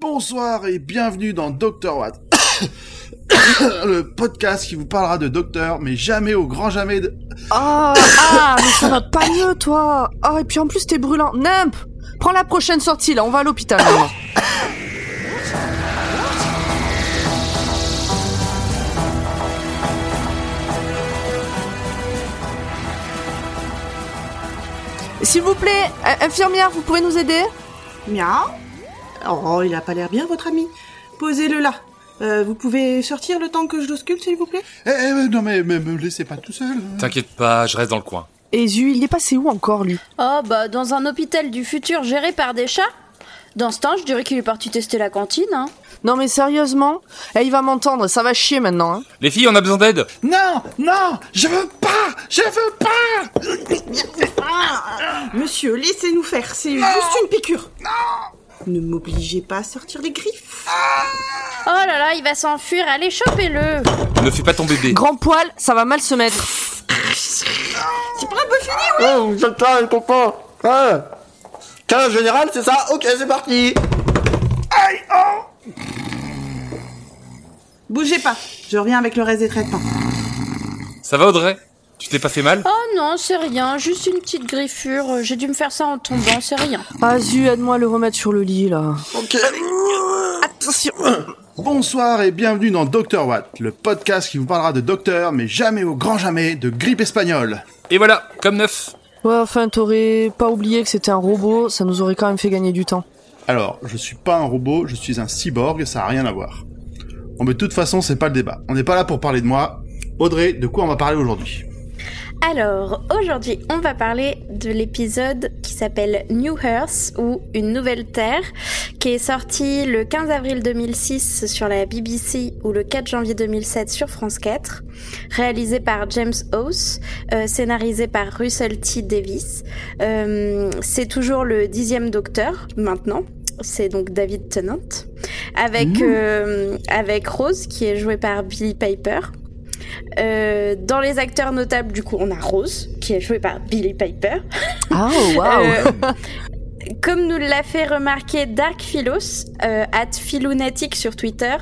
Bonsoir et bienvenue dans Dr Watt. le podcast qui vous parlera de docteur, mais jamais au grand jamais de... Ah, ah, mais ça va pas mieux, toi. Ah, et puis en plus, t'es brûlant. Nimp Prends la prochaine sortie, là, on va à l'hôpital, maintenant. S'il vous plaît, euh, infirmière, vous pouvez nous aider? Miaou Oh, il a pas l'air bien, votre ami. Posez-le là. Euh, vous pouvez sortir le temps que je l'ausculte, s'il vous plaît Eh, eh, non mais, mais me laissez pas tout seul. T'inquiète pas, je reste dans le coin. Et Zu, il est passé où encore, lui? Oh, bah, dans un hôpital du futur géré par des chats Dans ce temps, je dirais qu'il est parti tester la cantine, hein. Non, mais sérieusement? Eh, il va m'entendre, ça va chier maintenant, hein. Les filles, on a besoin d'aide Non, non, je veux pas, je veux pas. Monsieur, laissez-nous faire, c'est juste une piqûre. Ne m'obligez pas à sortir les griffes. Oh là là, il va s'enfuir, allez, chopez-le Ne fais pas ton bébé. Grand poil, ça va mal se mettre. C'est pas un peu fini Oh, vous êtes là, les copains Hein 15 général, c'est ça Ok, c'est parti Bougez pas, je reviens avec le reste des traitements. Ça va Audrey? Tu t'es pas fait mal? Oh non, c'est rien, juste une petite griffure. J'ai dû me faire ça en tombant, c'est rien. Ah, Zu, aide-moi à le remettre sur le lit, là. Ok. Attention Bonsoir et bienvenue dans Dr Watt, le podcast qui vous parlera de docteur, mais jamais au grand jamais de grippe espagnole. Et voilà, comme neuf. Ouais, enfin, t'aurais pas oublié que c'était un robot, ça nous aurait quand même fait gagner du temps. Alors, je suis pas un robot, je suis un cyborg, ça a rien à voir. Bon, mais de toute façon, c'est pas le débat. On n'est pas là pour parler de moi. Audrey, de quoi on va parler aujourd'hui? Alors, aujourd'hui, on va parler de l'épisode qui s'appelle New Earth ou Une nouvelle Terre, qui est sorti le 15 avril 2006 sur la BBC ou le 4 janvier 2007 sur France 4, réalisé par James House, euh, scénarisé par Russell T. Davis. Euh, c'est toujours le dixième Docteur maintenant. C'est donc David Tennant, avec euh, avec Rose qui est jouée par Billy Piper. Euh, dans les acteurs notables, du coup, on a Rose, qui est jouée par Billy Piper. Ah, waouh Euh, comme nous l'a fait remarquer Dark Philos, euh, at Philunatic sur Twitter,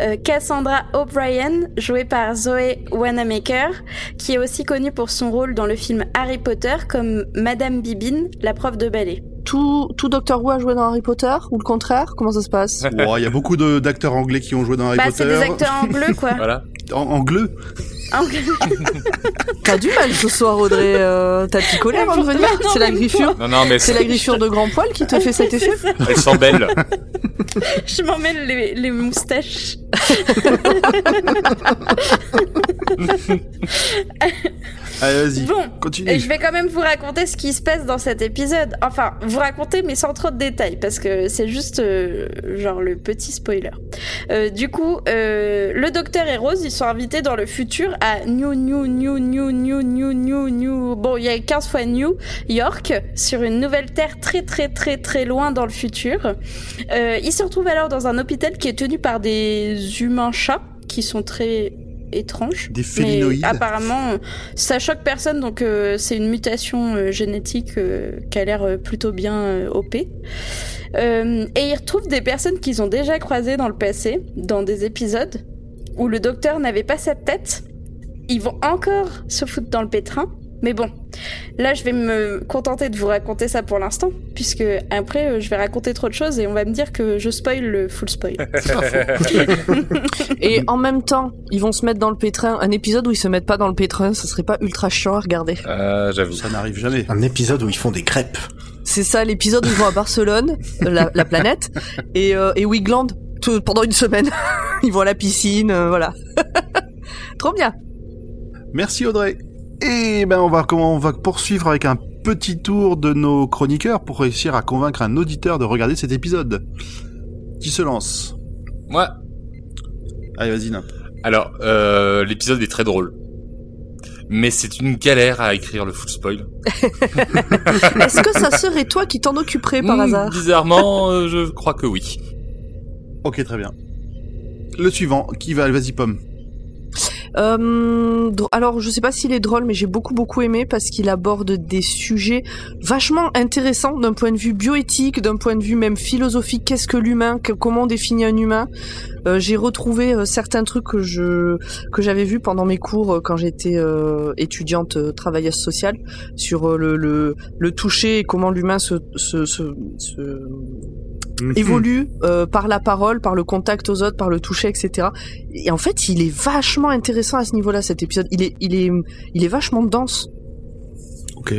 euh, Cassandra O'Brien, jouée par Zoé Wanamaker, qui est aussi connue pour son rôle dans le film Harry Potter comme Madame Bibine, la prof de ballet. tout, tout Doctor Who a joué dans Harry Potter Ou le contraire? Comment ça se passe? Oh, il y a beaucoup d'acteurs anglais qui ont joué dans Harry Bah, Potter. c'est des acteurs anglais, quoi. Voilà. En, anglais Anglais. T'as du mal ce soir, Audrey. Euh, T'as picolé avant de venir C'est la griffure Non, non, mais C'est la griffure de grand poil qui te fait cet effet elle sent belle. Je m'en mêle les, les moustaches. Allez, vas-y, Bon, continue. Et je vais quand même vous raconter ce qui se passe dans cet épisode. Enfin, vous raconter, mais sans trop de détails, parce que c'est juste euh, genre le petit spoiler. Euh, du coup, euh, le docteur et Rose, ils sont invités dans le futur à New, New, New, New, New, New, New, New. Bon, il y a 15 fois New York, sur une nouvelle terre très, très, très, très loin dans le futur. Euh, ils se retrouvent alors dans un hôpital qui est tenu par des humains chats qui sont très étranges. Des Mais félinoïdes. apparemment, ça choque personne, donc euh, c'est une mutation euh, génétique euh, qui a l'air euh, plutôt bien OP. Et ils retrouvent des personnes qu'ils ont déjà croisées dans le passé, dans des épisodes où le docteur n'avait pas sa tête. Ils vont encore se foutre dans le pétrin. Mais bon, là je vais me contenter de vous raconter ça pour l'instant, puisque après euh, je vais raconter trop de choses et on va me dire que je spoil le full spoil. Et en même temps, ils vont se mettre dans le pétrin. Un épisode où ils se mettent pas dans le pétrin, ça serait pas ultra chiant à regarder. Euh, j'avoue. Ça n'arrive jamais. Un épisode où ils font des crêpes. C'est ça l'épisode où ils vont à Barcelone, la, la planète, et, euh, et où ils glandent tout- pendant une semaine. ils vont à la piscine, euh, voilà. Trop bien. Merci Audrey. Et ben on va comment on va poursuivre avec un petit tour de nos chroniqueurs pour réussir à convaincre un auditeur de regarder cet épisode. Qui se lance Moi, Allez vas-y alors, euh, l'épisode est très drôle. Mais c'est une galère à écrire le full spoil. Est-ce que ça serait toi qui t'en occuperais par Hmm, hasard Bizarrement, euh, je crois que oui. Ok très bien. Le suivant, qui va Vas-y Pomme. Euh, alors, je sais pas s'il est drôle, mais j'ai beaucoup beaucoup aimé parce qu'il aborde des sujets vachement intéressants d'un point de vue bioéthique, d'un point de vue même philosophique. Qu'est-ce que l'humain? Comment on définit un humain? Euh, J'ai retrouvé euh, certains trucs que j'avais vus pendant mes cours quand j'étais étudiante travailleuse sociale sur le, toucher et comment l'humain se Mhm. évolue euh, par la parole, par le contact aux autres, par le toucher, etc. Et en fait, il est vachement intéressant à ce niveau-là, cet épisode. Il est, il est, il est vachement dense. Ok.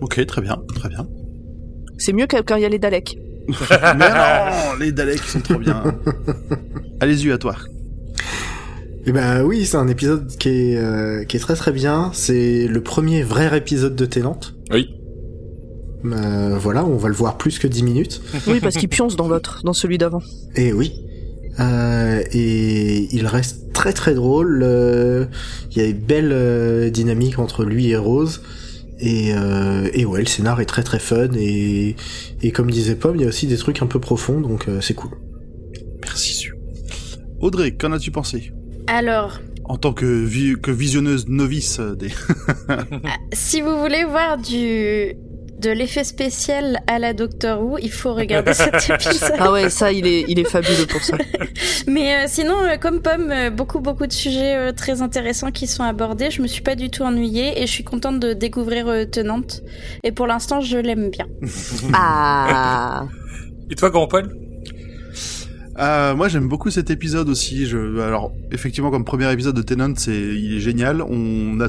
Ok, très bien, très bien. C'est mieux que quand il y a les Daleks. Mais non, les Daleks sont trop bien. Allez-y, à toi. Eh ben oui, c'est un épisode qui est, euh, qui est très très bien. C'est le premier vrai épisode de Tenant. Oui. Euh, voilà, on va le voir plus que 10 minutes. Oui, parce qu'il pionce dans l'autre, dans celui d'avant. Et oui. Euh, et il reste très très drôle. euh, Il y a une belle euh, dynamique entre lui et Rose. Et, euh, et ouais, le scénar est très très fun. Et, et comme disait Pomme, il y a aussi des trucs un peu profonds, donc euh, c'est cool. Merci, Su. Audrey, qu'en as-tu pensé? Alors, En tant que, vi- que visionneuse novice des... si vous voulez voir du de l'effet spécial à la Doctor Who, il faut regarder cet épisode. Ah ouais, ça, il est, il est fabuleux pour ça. Mais euh, sinon, euh, comme Pomme, euh, beaucoup beaucoup de sujets euh, très intéressants qui sont abordés. Je me suis pas du tout ennuyée et je suis contente de découvrir euh, Tenante. Et pour l'instant, je l'aime bien. Ah. Et toi, grand Paul? Euh, moi, j'aime beaucoup cet épisode aussi. Je... Alors, effectivement, comme premier épisode de Tenant, c'est il est génial. On a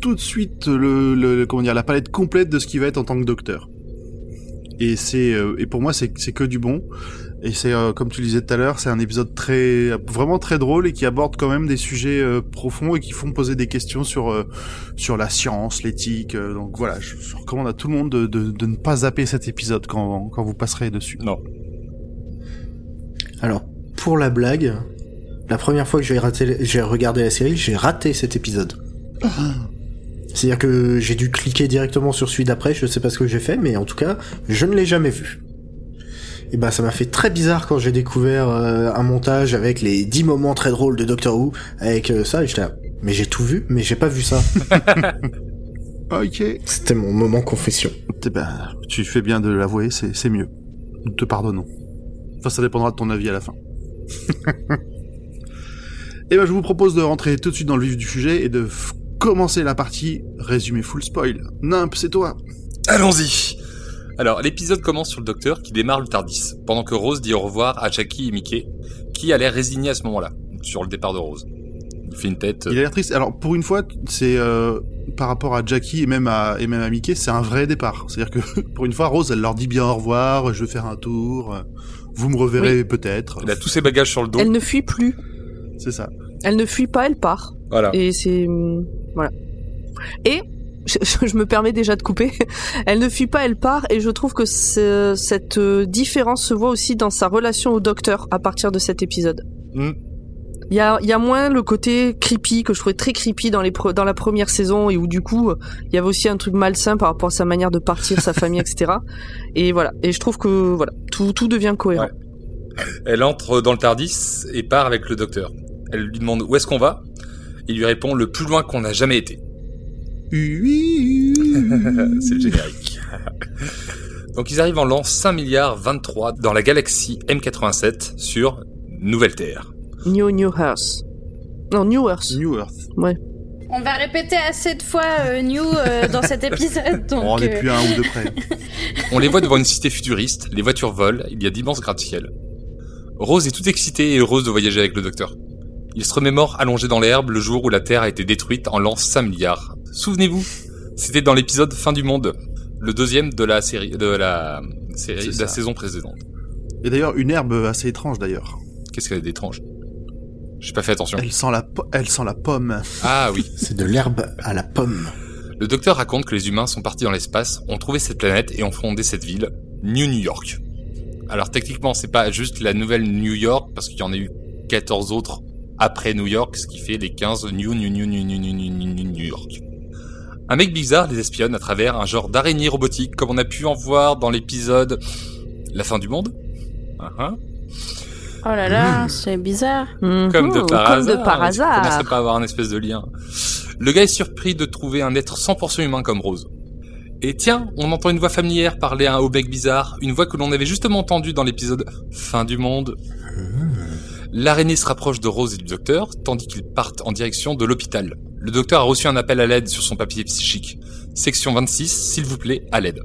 tout de suite le, le- comment dire la palette complète de ce qui va être en tant que docteur. Et c'est euh, et pour moi, c'est c'est que du bon. Et c'est euh, comme tu le disais tout à l'heure, c'est un épisode très vraiment très drôle et qui aborde quand même des sujets euh, profonds et qui font poser des questions sur euh, sur la science, l'éthique. euh, donc voilà, je, je recommande à tout le monde de, de, de ne pas zapper cet épisode quand quand vous passerez dessus. Non. Alors, pour la blague, la première fois que j'ai raté, j'ai regardé la série, j'ai raté cet épisode. C'est-à-dire que j'ai dû cliquer directement sur celui d'après, je sais pas ce que j'ai fait, mais en tout cas, je ne l'ai jamais vu. Et ben, ça m'a fait très bizarre quand j'ai découvert euh, un montage avec les 10 moments très drôles de Doctor Who, avec euh, ça, et j'étais là, mais j'ai tout vu, mais j'ai pas vu ça. Ok. C'était mon moment confession. Eh ben, tu fais bien de l'avouer, c'est c'est mieux. Nous te pardonnons. Enfin, ça dépendra de ton avis à la fin. Et ben, je vous propose de rentrer tout de suite dans le vif du sujet et de commencer la partie résumé full spoil. Nimp, c'est toi. Allons-y Alors, l'épisode commence sur le docteur qui démarre le Tardis, pendant que Rose dit au revoir à Jackie et Mickey, qui a l'air résigné à ce moment-là, sur le départ de Rose. Il fait une tête... euh, Il a l'air triste. Alors, pour une fois, c'est euh, par rapport à Jackie et même à et même à Mickey, c'est un vrai départ. C'est-à-dire que pour une fois, Rose, elle leur dit bien au revoir. Je vais faire un tour. Vous me reverrez peut-être. Il a tous ses bagages sur le dos. Elle ne fuit plus. C'est ça. Elle ne fuit pas, elle part. Voilà. Et c'est voilà. Et je, je me permets déjà de couper. Elle ne fuit pas, elle part. Et je trouve que ce- cette euh, différence se voit aussi dans sa relation au docteur à partir de cet épisode. Mm. Il y a, il y a moins le côté creepy que je trouvais très creepy dans les pre- dans la première saison et où du coup il y avait aussi un truc malsain par rapport à sa manière de partir, sa famille, etc. Et voilà. Et je trouve que voilà tout tout devient cohérent. Ouais. Elle entre dans le Tardis et part avec le docteur. Elle lui demande où est-ce qu'on va? Il lui répond le plus loin qu'on n'a jamais été. C'est le générique. Donc ils arrivent en l'an 5 milliards 23 dans la galaxie M87 sur Nouvelle Terre. New New Earth. Non, New Earth. New Earth. On va répéter assez de fois euh, New euh, dans cet épisode. Donc, on n'est euh, plus à un ou deux près. On les voit devant une cité futuriste, les voitures volent, il y a d'immenses gratte-ciel. Rose est toute excitée et heureuse de voyager avec le docteur. Il se remémore allongé dans l'herbe le jour où la Terre a été détruite en l'an 5 milliards. Souvenez-vous, c'était dans l'épisode Fin du monde, le deuxième de la série, de la série, de la saison précédente. Et d'ailleurs, une herbe assez étrange d'ailleurs. Qu'est-ce qu'elle est d'étrange J'ai pas fait attention. Elle sent la, po- elle sent la pomme. Ah oui. C'est de l'herbe à la pomme. Le docteur raconte que les humains sont partis dans l'espace, ont trouvé cette planète et ont fondé cette ville, New New York. Alors techniquement, c'est pas juste la nouvelle New York, parce qu'il y en a eu 14 autres après New York, ce qui fait les 15 New New New New New New New, New New York. Un mec bizarre les espionne à travers un genre d'araignée robotique comme on a pu en voir dans l'épisode La fin du monde. Uh -huh. Oh là là, hmm. c'est bizarre. Mm-hmm. Comme, de par, hasard. comme de par hasard. On ne pas avoir un espèce de lien. Le gars est surpris de trouver un être 100% humain comme Rose. Et tiens, on entend une voix familière parler à un haut bizarre, une voix que l'on avait justement entendue dans l'épisode Fin du monde. Hmm. L'araignée se rapproche de Rose et du docteur, tandis qu'ils partent en direction de l'hôpital. Le docteur a reçu un appel à l'aide sur son papier psychique. Section 26, s'il vous plaît, à l'aide.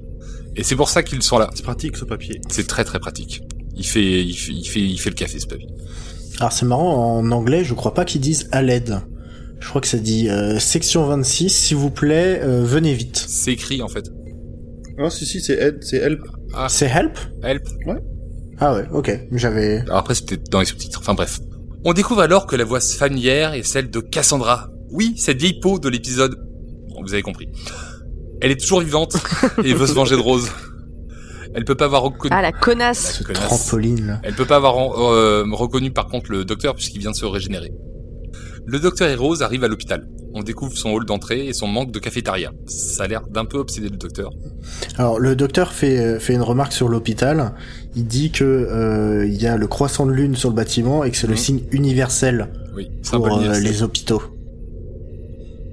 Et c'est pour ça qu'ils sont là. C'est pratique ce papier. C'est très très pratique. Il fait, il fait, il fait, il fait le café, ce papier. Alors c'est marrant, en anglais, je crois pas qu'ils disent à l'aide. Je crois que ça dit euh, section 26, s'il vous plaît, euh, venez vite. C'est écrit, en fait. Ah si si c'est aide, c'est help. Ah, C'est help? Help. Ah ouais, ok. J'avais... Alors après, c'était dans les sous-titres. Enfin bref. On découvre alors que la voix familière est celle de Cassandra. Oui, cette vieille peau de l'épisode. Bon, vous avez compris. Elle est toujours vivante et veut se venger de Rose. Elle peut pas avoir reconnu. Ah la connasse. Connasse. trampoline, là. Elle peut pas avoir euh, reconnu par contre le docteur puisqu'il vient de se régénérer. Le docteur et Rose arrivent à l'hôpital. On découvre son hall d'entrée et son manque de cafétéria. Ça a l'air d'un peu obsédé le docteur. Alors le docteur fait, euh, fait une remarque sur l'hôpital. Il dit que euh, il y a le croissant de lune sur le bâtiment et que c'est le Mhm. signe universel Oui, pour euh, les hôpitaux.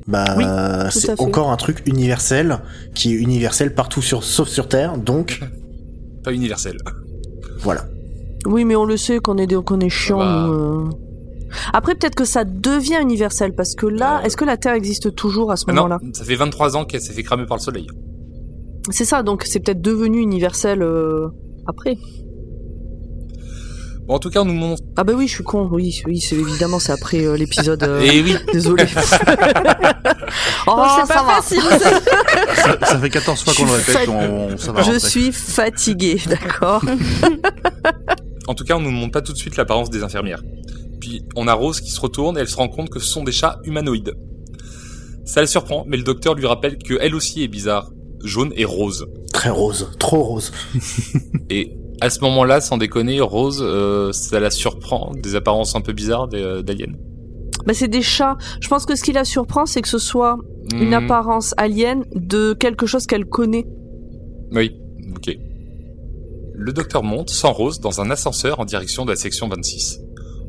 Bah, Oui, c'est encore un truc universel qui est universel partout sur, sauf sur Terre. Donc Pas universel. voilà. Oui, mais on le sait qu'on est, des- qu'on est chiant. Bah. nous, euh. Après, peut-être que ça devient universel parce que là, Euh. est-ce que la Terre existe toujours à ce Ah non, moment-là ça fait 23 ans qu'elle s'est fait cramer par le soleil. C'est ça, donc c'est peut-être devenu universel euh, après. Bon, en tout cas, on nous montre. Ah bah oui, je suis con. Oui, oui, c'est évidemment c'est après euh, l'épisode. euh, Et oui, Désolé. oh, Bon, c'est ça pas va. facile. ça. Ça, ça fait 14 fois qu'on le répète, fa- on, ça va Je rentrer. suis fatiguée, d'accord. En tout cas, on nous montre pas tout de suite l'apparence des infirmières. Puis on a Rose qui se retourne et elle se rend compte que ce sont des chats humanoïdes. Ça la surprend, mais le docteur lui rappelle que elle aussi est bizarre, jaune et rose. Très rose, trop rose. Et à ce moment-là, sans déconner, Rose, euh, ça la surprend des apparences un peu bizarres euh, d'aliens. Bah c'est des chats. Je pense que ce qui la surprend, c'est que ce soit une Hmm, apparence alien de quelque chose qu'elle connaît. Oui, ok. Le docteur monte sans Rose dans un ascenseur en direction de la section 26.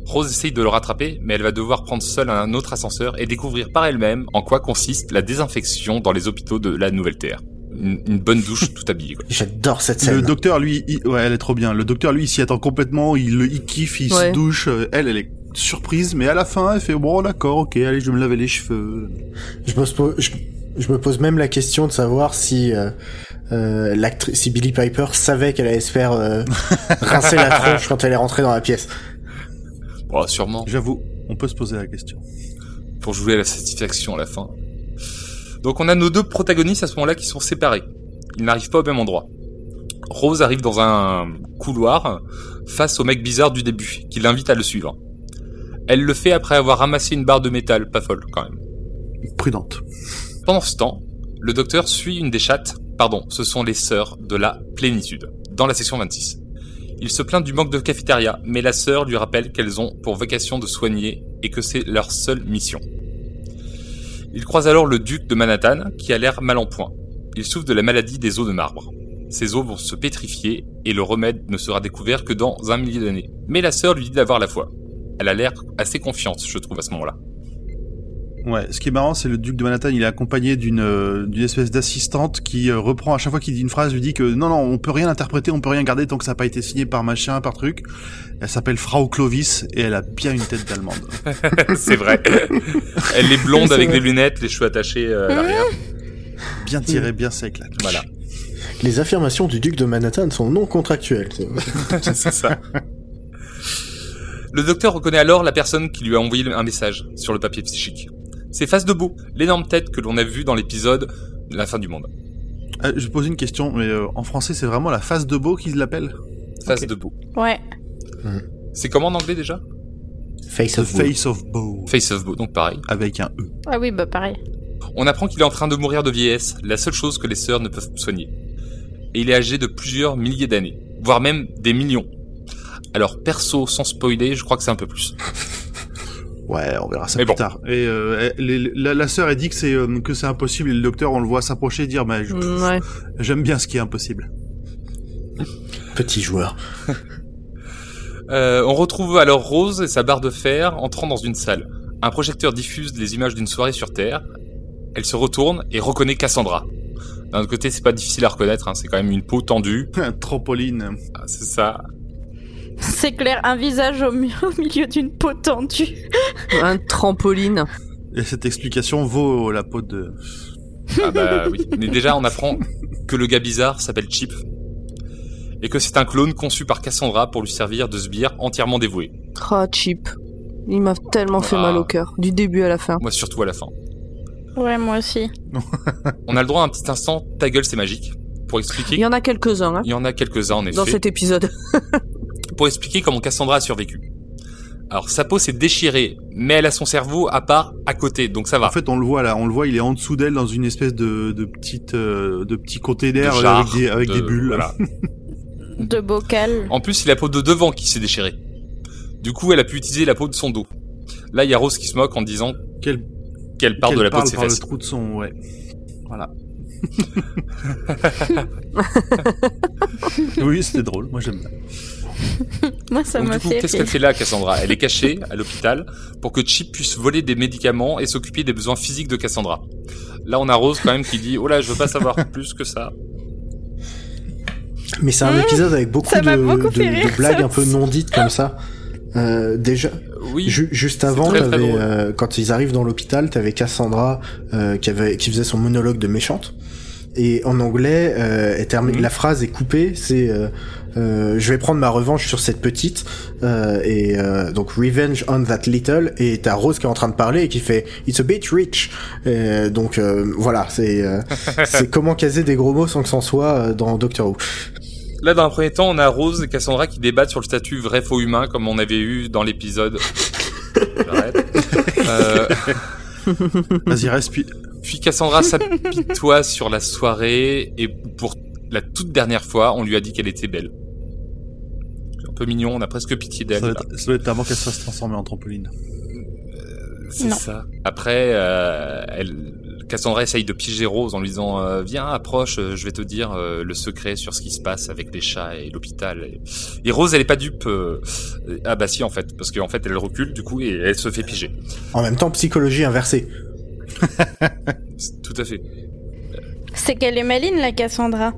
Rose essaye de le rattraper, mais elle va devoir prendre seule un autre ascenseur et découvrir par elle-même en quoi consiste la désinfection dans les hôpitaux de la Nouvelle-Terre. Une, une bonne douche tout habillée, quoi. J'adore cette scène. Le docteur, lui, il- ouais, elle est trop bien. Le docteur, lui, il s'y attend complètement. Il, le- il kiffe, il Ouais. se douche. Euh, Elle, elle est surprise, mais à la fin, elle fait bon, d'accord, ok, allez, je vais me laver les cheveux. Je me, pose, je, je me pose même la question de savoir si euh, euh, l'actrice, si Billy Piper savait qu'elle allait se faire euh, rincer la tronche quand elle est rentrée dans la pièce. Oh, sûrement. J'avoue, on peut se poser la question. pour jouer à la satisfaction à la fin. Donc on a nos deux protagonistes à ce moment-là qui sont séparés. Ils n'arrivent pas au même endroit. Rose arrive dans un couloir face au mec bizarre du début, qui l'invite à le suivre. Elle le fait après avoir ramassé une barre de métal, pas folle quand même. Prudente. Pendant ce temps, le docteur suit une des chattes, pardon, ce sont les sœurs de la plénitude, dans la section 26. Il se plaint du manque de cafétéria, mais la sœur lui rappelle qu'elles ont pour vocation de soigner et que c'est leur seule mission. Il croise alors le duc de Manhattan, qui a l'air mal en point. Il souffre de la maladie des os de marbre. Ses os vont se pétrifier et le remède ne sera découvert que dans un millier d'années. Mais la sœur lui dit d'avoir la foi. Elle a l'air assez confiante, je trouve, à ce moment-là. Ouais, ce qui est marrant, c'est le duc de Manhattan, il est accompagné d'une euh, d'une espèce d'assistante qui euh, reprend à chaque fois qu'il dit une phrase, lui dit que non, non, on peut rien interpréter, on peut rien garder tant que ça n'a pas été signé par machin, par truc. Elle s'appelle Frau Clovis et elle a bien une tête d'allemande. c'est vrai. Elle est blonde avec vrai. des lunettes, les cheveux attachés euh, à l'arrière. Bien tiré, bien sec là. Voilà. Les affirmations du duc de Manhattan sont non contractuelles. C'est ça. Le docteur reconnaît alors la personne qui lui a envoyé un message sur le papier psychique. C'est Face de Beau, l'énorme tête que l'on a vu dans l'épisode La fin du monde. Euh, je pose une question, mais euh, en français, c'est vraiment la face de beau qu'ils l'appellent Face Ok. de Beau. Ouais. C'est comment en anglais déjà Face of. Face of Beau. Face of Beau, donc pareil. Avec un E. Ah oui, bah pareil. On apprend qu'il est en train de mourir de vieillesse, la seule chose que les sœurs ne peuvent soigner. Et il est âgé de plusieurs milliers d'années, voire même des millions. Alors perso, sans spoiler, je crois que c'est un peu plus. Ouais, on verra ça Mais plus bon. tard. Et euh, les- la, la sœur, elle dit que c'est euh, que c'est impossible et le docteur, on le voit s'approcher et dire, bah, je- Mm, ouais. j'aime bien ce qui est impossible. Petit joueur. Euh, on retrouve alors Rose et sa barre de fer entrant dans une salle. Un projecteur diffuse les images d'une soirée sur Terre. Elle se retourne et reconnaît Cassandra. D'un autre côté, c'est pas difficile à reconnaître, hein, c'est quand même une peau tendue. Un trampoline. Ah, c'est ça. C'est clair, un visage au, mi- au milieu d'une peau tendue. Un trampoline. Et cette explication vaut la peau de... Ah bah oui. Mais déjà, on apprend que le gars bizarre s'appelle Chip. Et que c'est un clone conçu par Cassandra pour lui servir de sbire entièrement dévoué. Ah, cheap. Il m'a tellement fait Ah. mal au cœur, du début à la fin. Moi, surtout à la fin. Ouais, moi aussi. On a le droit à un petit instant, ta gueule, c'est magique. Pour expliquer. Il y en a quelques-uns hein, Il y en a quelques-uns, en effet. dans cet épisode. pour expliquer comment Cassandra a survécu. Alors sa peau s'est déchirée, mais elle a son cerveau à part à côté, donc ça va. En fait, on le voit là, on le voit, il est en dessous d'elle dans une espèce de, de petite, euh, de petit container De avec des, avec de- des bulles. voilà. De bocal. En plus, c'est la peau de devant qui s'est déchirée. Du coup, elle a pu utiliser la peau de son dos. Là, il y a Rose qui se moque en disant Quelle, qu'elle part de la peau de ses par fesses. le trou de son, ouais. Voilà. oui, c'était drôle. Moi, j'aime bien. Moi, ça m'a fait qu'est-ce qu'elle fait là, Cassandra? Elle est cachée à l'hôpital pour que Chip puisse voler des médicaments et s'occuper des besoins physiques de Cassandra. Là, on a Rose quand même qui dit "Oh là, je veux pas savoir plus que ça." Mais c'est un Mmh, épisode avec beaucoup de, beaucoup blagues un peu non dites comme ça. Euh, déjà, Oui. ju- juste avant, très, très euh, quand ils arrivent dans l'hôpital, t'avais Cassandra euh, qui, avait, qui faisait son monologue de méchante. Et en anglais, euh, elle termine- Mhm. la phrase est coupée. C'est euh, je vais prendre ma revanche sur cette petite. Euh, et euh, donc revenge on that little. Et t'as Rose qui est en train de parler et qui fait it's a bit rich. Et donc euh, voilà, c'est euh, c'est comment caser des gros mots sans que c'en soit dans Doctor Who. Là, dans un premier temps, on a Rose et Cassandra qui débattent sur le statut vrai faux humain, comme on avait eu dans l'épisode. J'arrête. Euh, Vas-y, respire. puis Cassandra s'apitoie sur la soirée et pour la toute dernière fois, on lui a dit qu'elle était belle. Un peu mignon, on a presque pitié d'elle. doit, être, ça doit être avant qu'elle se fasse transformer en trampoline. C'est Non. ça. Après, euh, elle, Cassandra essaye de piéger Rose en lui disant euh, Viens, approche, euh, je vais te dire euh, le secret sur ce qui se passe avec les chats et l'hôpital. Et, et Rose, elle est pas dupe. euh, ah bah si, en fait, parce qu'en fait, elle recule du coup et elle se fait piéger. En même temps, psychologie inversée. Tout à fait. C'est qu'elle est maline, la Cassandra.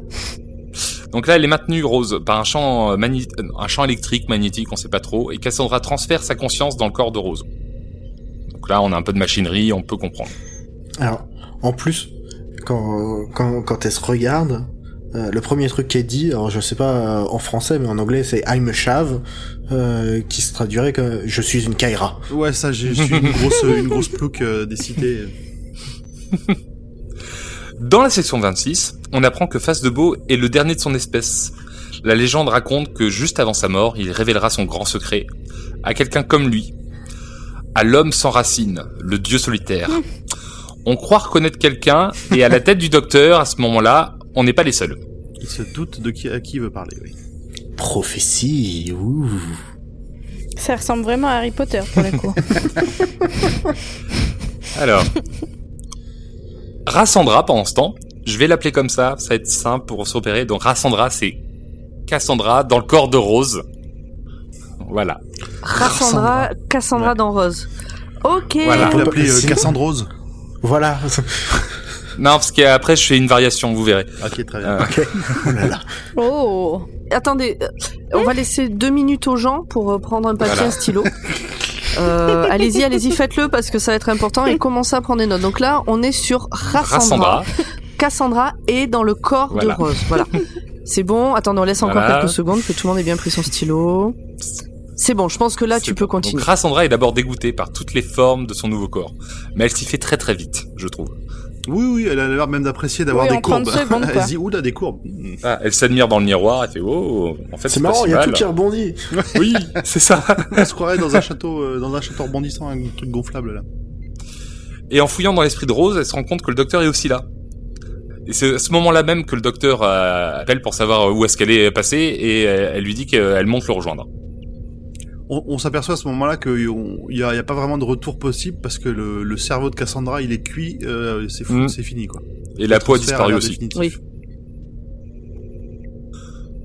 Donc là, elle est maintenue, Rose, par un champ, magné- un champ électrique, magnétique, on sait pas trop, et Cassandra transfère sa conscience dans le corps de Rose. Donc là, on a un peu de machinerie, on peut comprendre. Alors, en plus, quand, quand, quand elle se regarde, euh, le premier truc qu'elle dit, alors je sais pas euh, en français, mais en anglais c'est I'm a chav, euh, qui se traduirait que je suis une Kaira. Ouais, ça, je suis une grosse, une grosse plouque euh, des cités. Dans la section 26, on apprend que Face de Beau est le dernier de son espèce. La légende raconte que juste avant sa mort, il révélera son grand secret à quelqu'un comme lui, à l'homme sans racine, le dieu solitaire. On croit reconnaître quelqu'un, et à la tête du docteur, à ce moment-là, on n'est pas les seuls. Il se doute de qui, à qui il veut parler, oui. Prophétie, ouh. Ça ressemble vraiment à Harry Potter, pour le coup. Alors, Rassandra, pendant ce temps, je vais l'appeler comme ça, ça va être simple pour se repérer. Donc Rassandra, c'est Cassandra dans le corps de Rose. Voilà. Cassandra, Cassandra Ouais. dans Rose. Ok. Voilà. On peut l'appeler euh, Cassandrose. Voilà. Non, parce qu'après, je fais une variation, vous verrez. Ok, très bien. Euh, oh là là. Oh Attendez, euh, on va laisser deux minutes aux gens pour euh, prendre un papier, Voilà. un stylo. Euh, allez-y, allez-y, faites-le parce que ça va être important et commencez à prendre des notes. Donc là, on est sur Rassandra. Rassandra. Cassandra est dans le corps Voilà. de Rose. Voilà. C'est bon. Attendez, on laisse encore Voilà. quelques secondes que tout le monde ait bien pris son stylo. C'est bon, je pense que là, tu peux bon. continuer. Donc Rassandra est d'abord dégoûtée par toutes les formes de son nouveau corps. Mais elle s'y fait très très vite, je trouve. Oui, oui, elle a l'air même d'apprécier d'avoir Oui, des en 30 courbes. secondes, elle dit, oula, des courbes. Ah, elle s'admire dans le miroir, elle fait oh, en fait C'est marrant, si il y a mal. tout qui rebondit. Oui, c'est ça. On se croirait dans un château, euh, dans un château rebondissant, un truc gonflable, là. Et en fouillant dans l'esprit de Rose, elle se rend compte que le docteur est aussi là. Et c'est à ce moment-là même que le docteur euh, appelle pour savoir où est-ce qu'elle est passée et euh, elle lui dit qu'elle monte le rejoindre. On, on s'aperçoit à ce moment-là qu'il n'y a, y a pas vraiment de retour possible parce que le, le cerveau de Cassandra, il est cuit, euh, c'est Mhm. c'est fini, quoi. Et la peau a disparu aussi. Oui.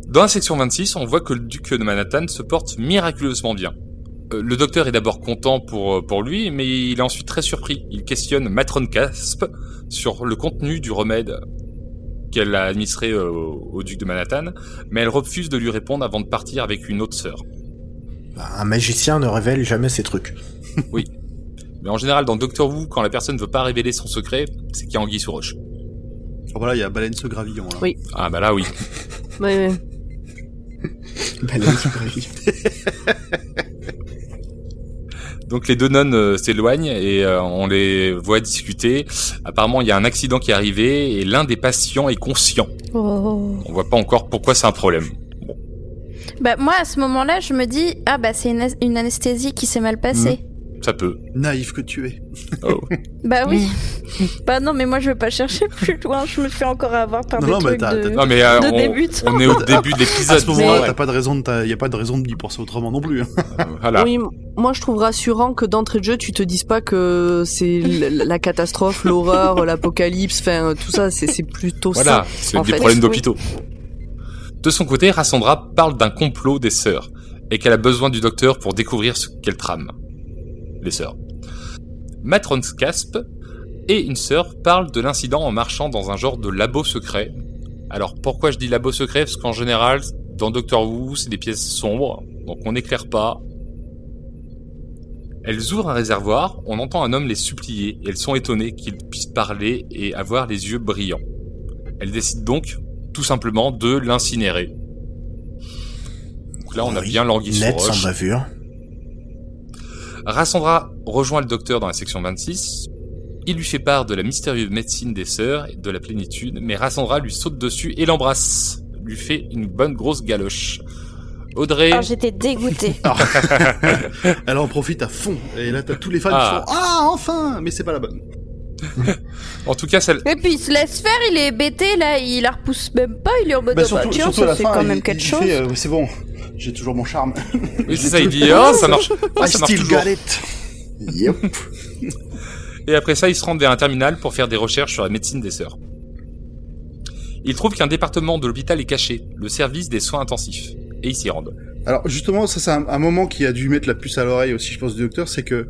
Dans la section 26, on voit que le duc de Manhattan se porte miraculeusement bien. Euh, le docteur est d'abord content pour, euh, pour lui, mais il est ensuite très surpris. Il questionne Matron Casp sur le contenu du remède qu'elle a administré euh, au duc de Manhattan, mais elle refuse de lui répondre avant de partir avec une autre sœur. Un magicien ne révèle jamais ses trucs. Oui. Mais en général, dans Doctor Who, quand la personne ne veut pas révéler son secret, c'est qu'il y a anguille sous roche. Oh, voilà, il y a baleine ce gravillon. Là. Oui. Ah bah là, oui. Baleine sous gravillon. Donc les deux nonnes euh, s'éloignent et euh, on les voit discuter. Apparemment, il y a un accident qui est arrivé et l'un des patients est conscient. Oh. On voit pas encore pourquoi c'est un problème. Bah moi à ce moment-là, je me dis ah bah c'est une, une anesthésie qui s'est mal passée. Ça peut. Naïf que tu es. Oh. Bah oui. bah non mais moi je vais pas chercher plus loin, je me fais encore avoir par Non, des non, trucs de... Non mais euh, De on, est au début de À l'épisode. ce moment-là, t'as pas de raison de, t'as- y a pas de raison d'y penser autrement non plus. hein. Euh, Voilà. Oui, moi je trouve rassurant que d'entrée de jeu tu te dises pas que c'est la catastrophe, l'horreur, l'apocalypse, enfin tout ça, c'est c'est plutôt Voilà, ça. c'est en des fait. problèmes Oui. De son côté, Rassandra parle d'un complot des sœurs et qu'elle a besoin du docteur pour découvrir ce qu'elles trament. Les sœurs. Matron Casp et une sœur parlent de l'incident en marchant dans un genre de labo secret. Alors pourquoi je dis labo secret? Parce qu'en général, dans Doctor Who, c'est des pièces sombres, donc on n'éclaire pas. Elles ouvrent un réservoir, on entend un homme les supplier, et elles sont étonnées qu'ils puissent parler et avoir les yeux brillants. Elles décident donc, tout simplement, de l'incinérer. Donc là, on a bien l'anguille Net sans bavure. Rassandra rejoint le docteur dans la section 26. Il lui fait part de la mystérieuse médecine des sœurs et de la plénitude, mais Rassandra lui saute dessus et l'embrasse. Lui fait une bonne grosse galoche. Audrey, Alors j'étais dégoûtée. Elle en profite à fond. Et là, t'as tous les fans Ah. qui font Ah, enfin Mais c'est pas la bonne. en tout cas, celle... Et puis il se laisse faire, il est bêté là, il la repousse même pas, il est en mode Bah, ah bah, surtout, surtout ça la c'est fin, quand il- même il quelque fait, chose. euh, c'est bon, j'ai toujours mon charme. Oui, c'est ça, il dit, oh, ça marche, oh, I ça marche toujours. got it. Yep. Et après ça, ils se rendent vers un terminal pour faire des recherches sur la médecine des sœurs. Ils trouvent qu'un département de l'hôpital est caché, le service des soins intensifs. Et ils s'y rendent. Alors justement, ça c'est un, un moment qui a dû mettre la puce à l'oreille aussi, je pense, du docteur, c'est que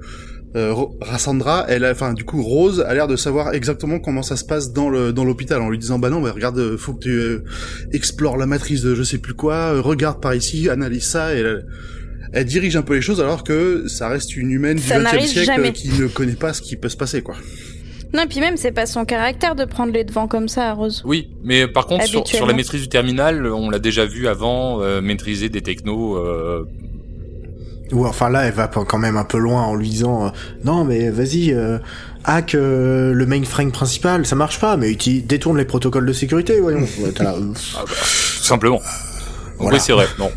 euh, Rassandra, elle a, enfin du coup Rose a l'air de savoir exactement comment ça se passe dans le dans l'hôpital en lui disant bah non, bah regarde, euh, faut que tu euh, explores la matrice de je sais plus quoi, euh, regarde par ici, analyse ça, et elle, elle dirige un peu les choses alors que ça reste une humaine du Ça 20 n'arrive siècle jamais. euh, qui ne connaît pas ce qui peut se passer quoi. Non, et puis même c'est pas son caractère de prendre les devants comme ça, Rose. Oui, mais par contre, sur, sur la maîtrise du terminal, on l'a déjà vu avant euh, maîtriser des technos. Ou enfin là, elle va quand même un peu loin en lui disant euh, non mais vas-y euh, hack euh, le mainframe principal, ça marche pas, mais utilise, détourne les protocoles de sécurité, voyons. Euh, tout simplement. Voilà. Oui, c'est vrai. Non,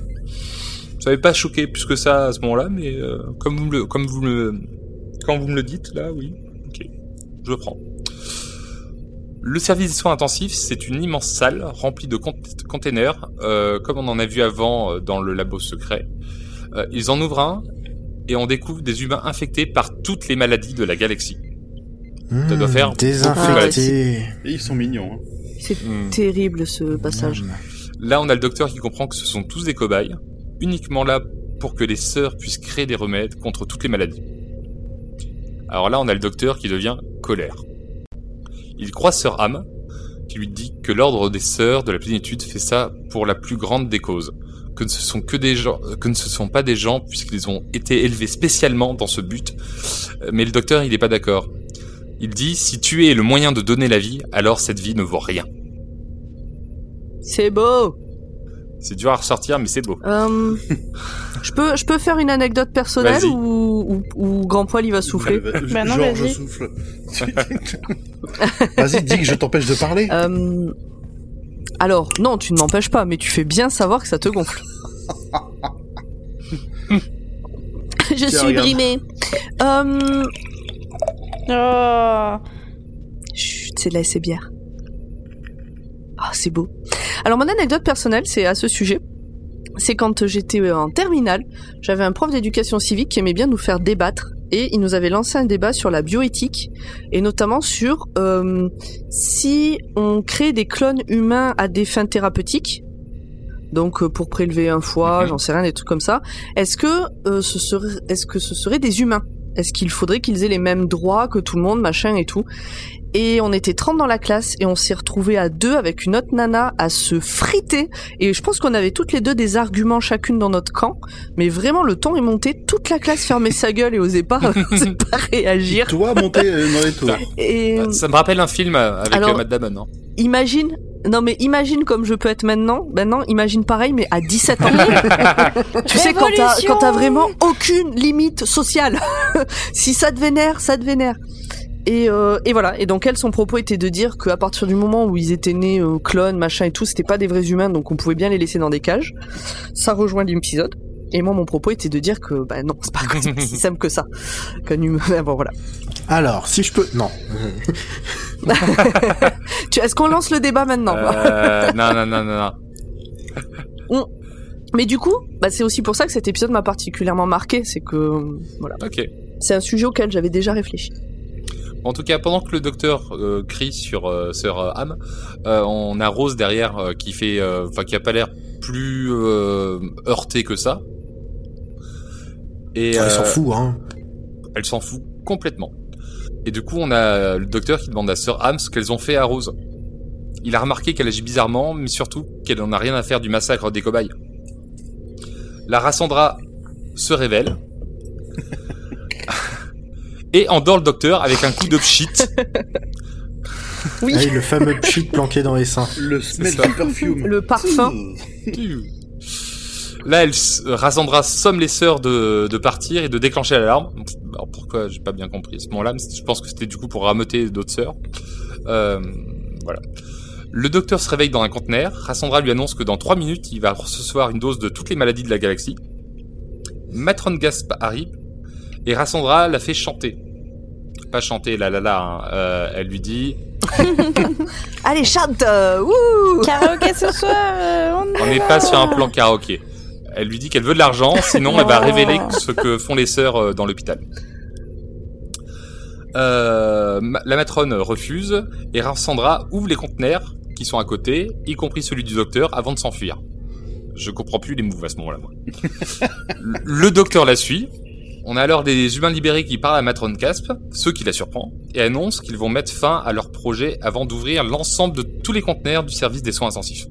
ça m'avait pas choqué plus que ça à ce moment-là, mais euh, comme vous le, comme vous le- quand vous me le dites là, oui. Ok, je prends. Le service des soins intensifs, c'est une immense salle remplie de cont- containers, euh, comme on en a vu avant dans le labo secret. Euh, ils en ouvrent un et on découvre des humains infectés par toutes les maladies de la galaxie. Ça doit hmm, faire beaucoup de désinfecté. Et ils sont mignons. Hein. C'est Hmm. terrible ce passage. Hmm. Là, on a le docteur qui comprend que ce sont tous des cobayes, uniquement là pour que les sœurs puissent créer des remèdes contre toutes les maladies. Alors là, on a le docteur qui devient colère. Il croise Sœur Ham, qui lui dit que l'ordre des sœurs de la plénitude fait ça pour la plus grande des causes, que ce sont que des gens, que ne ce sont pas des gens puisqu'ils ont été élevés spécialement dans ce but. Euh, Mais le docteur, il n'est pas d'accord. Il dit si tuer est le moyen de donner la vie, alors cette vie ne vaut rien. C'est beau. C'est dur à ressortir, mais c'est beau. Euh, je peux, je peux faire une anecdote personnelle ou, ou, ou Grand Poil il va souffler. Bah non, Genre, je vas-y. souffle. vas-y, dis que je t'empêche de parler. Euh, alors, non, tu ne m'empêches pas, mais tu fais bien savoir que ça te gonfle. je Tiens, suis regarde. brimée. Euh, Oh. chut, c'est de la bière. Ah, c'est beau. Alors, mon anecdote personnelle, c'est à ce sujet. C'est quand j'étais en terminale, j'avais un prof d'éducation civique qui aimait bien nous faire débattre et il nous avait lancé un débat sur la bioéthique et notamment sur euh, si on crée des clones humains à des fins thérapeutiques, donc euh, pour prélever un foie, Mhm. j'en sais rien, des trucs comme ça. Est-ce que euh, ce serait, est-ce que ce serait des humains? Est-ce qu'il faudrait qu'ils aient les mêmes droits que tout le monde, machin et tout? Et on était 30 dans la classe et on s'est retrouvés à deux avec une autre nana à se friter. Et je pense qu'on avait toutes les deux des arguments chacune dans notre camp, mais vraiment le ton est monté. Toute la classe fermait sa gueule et osait pas, osait pas réagir. Toi, monter euh, dans les tours. Et Bah, Ça me rappelle un film euh, avec Alors- euh, Matt Damon. Hein. imagine, non mais imagine comme je peux être maintenant. Maintenant, imagine pareil, mais à 17 ans. tu sais quand t'as Révolution quand t'as vraiment aucune limite sociale. si ça te vénère, ça te vénère. Et, euh, et voilà. Et donc elle, son propos était de dire qu'à partir du moment où ils étaient nés euh, clones, machin et tout, c'était pas des vrais humains, donc on pouvait bien les laisser dans des cages. Ça rejoint l'épisode. Et moi, mon propos était de dire que bah non, c'est pas, c'est pas si simple que ça. Qu'un humain. Bon voilà. Alors, si je peux... Non. Tu- Est-ce qu'on lance le débat maintenant? Euh, non, non, non, non, non. Mais du coup, bah, c'est aussi pour ça que cet épisode m'a particulièrement marqué, c'est que voilà, Ok. c'est un sujet auquel j'avais déjà réfléchi. En tout cas, pendant que le docteur euh, crie sur euh, Sir euh, Ham, euh, on a Rose derrière euh, qui fait, euh, enfin, qui a pas l'air plus euh, heurté que ça. Et Elle s'en euh, fout, hein. elle s'en fout complètement. Et du coup, on a le docteur qui demande à Sir Ham ce qu'elles ont fait à Rose. Il a remarqué qu'elle agit bizarrement, mais surtout qu'elle n'en a rien à faire du massacre des cobayes. La Rassandra se révèle et endort le docteur avec un coup de pchit. Oui, Ah, le fameux pchit planqué dans les seins. Le smell du perfume. le parfum. Là, elle, Rassandra somme les sœurs de, de partir et de déclencher l'alarme. Alors pourquoi J'ai pas bien compris à ce moment-là, mais je pense que c'était du coup pour rameuter d'autres sœurs. Euh, voilà. Le docteur se réveille dans un conteneur. Rassandra lui annonce que dans trois minutes, il va recevoir une dose de toutes les maladies de la galaxie. Matron Gasp arrive et Rassandra la fait chanter. Pas chanter, la la la. hein. Euh, elle lui dit Allez, chante euh, Wouh Karaoké ce soir, euh, on, On n'est pas sur un plan karaoké. Elle lui dit qu'elle veut de l'argent, sinon elle va révéler ce que font les sœurs dans l'hôpital. Euh, la matrone refuse et Sandra ouvre les conteneurs qui sont à côté, y compris celui du docteur, avant de s'enfuir. Je comprends plus les moves à ce moment-là. moi. Le docteur la suit. On a alors des humains libérés qui parlent à Matron Casp, ce qui la surprend, et annoncent qu'ils vont mettre fin à leur projet avant d'ouvrir l'ensemble de tous les conteneurs du service des soins intensifs.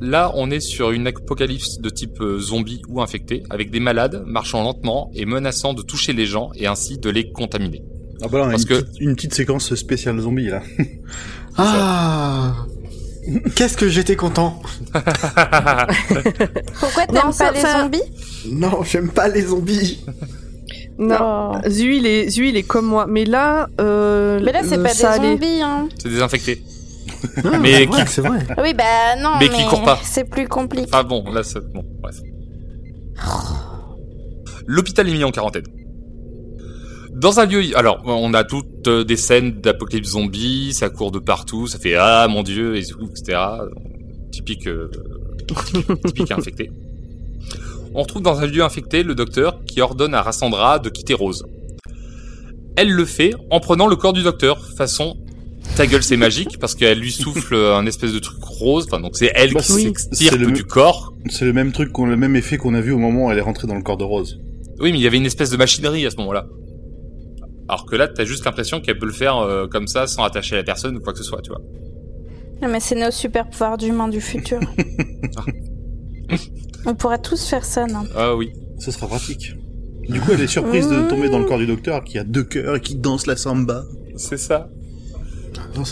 Là, on est sur une apocalypse de type euh, zombie ou infecté, avec des malades marchant lentement et menaçant de toucher les gens et ainsi de les contaminer. Ah bah là, on a Parce une, que- petite, une petite séquence spéciale zombie là. Ah Qu'est-ce que j'étais content Pourquoi t'aimes ça- pas les zombies? Non, j'aime pas les zombies. Non, Oh. Zu il, est, Zu, il est comme moi. Mais là, euh, Mais là, c'est euh, pas des allait. zombies, hein. C'est des infectés. Ah, Mais qui- c'est vrai. Oui, bah non, Mais mais, qui courent pas. c'est plus compliqué. Enfin bon, là, c'est... Bon, bref. L'hôpital est mis en quarantaine. Dans un lieu... Alors, on a toutes euh, des scènes d'apocalypse zombie, ça court de partout, ça fait « Ah, mon Dieu !» et tout, etc. Typique... euh, typique infecté. On retrouve dans un lieu infecté le docteur qui ordonne à Rassandra de quitter Rose. Elle le fait en prenant le corps du docteur, façon ta gueule c'est magique parce qu'elle lui souffle un espèce de truc rose. Enfin donc c'est elle Bah, qui oui, s'extirpe c'est le- du corps. C'est le même truc, qu'on, le même effet qu'on a vu au moment où elle est rentrée dans le corps de Rose. Oui mais il y avait une espèce de machinerie à ce moment-là. Alors que là t'as juste l'impression qu'elle peut le faire euh, comme ça sans attacher la personne ou quoi que ce soit, tu vois. Non, mais c'est nos super pouvoirs d'humains du futur. On pourra tous faire ça, non Ah oui. Ce sera pratique. Du coup, elle est surprise de tomber dans le corps du docteur qui a deux cœurs et qui danse la samba. C'est ça.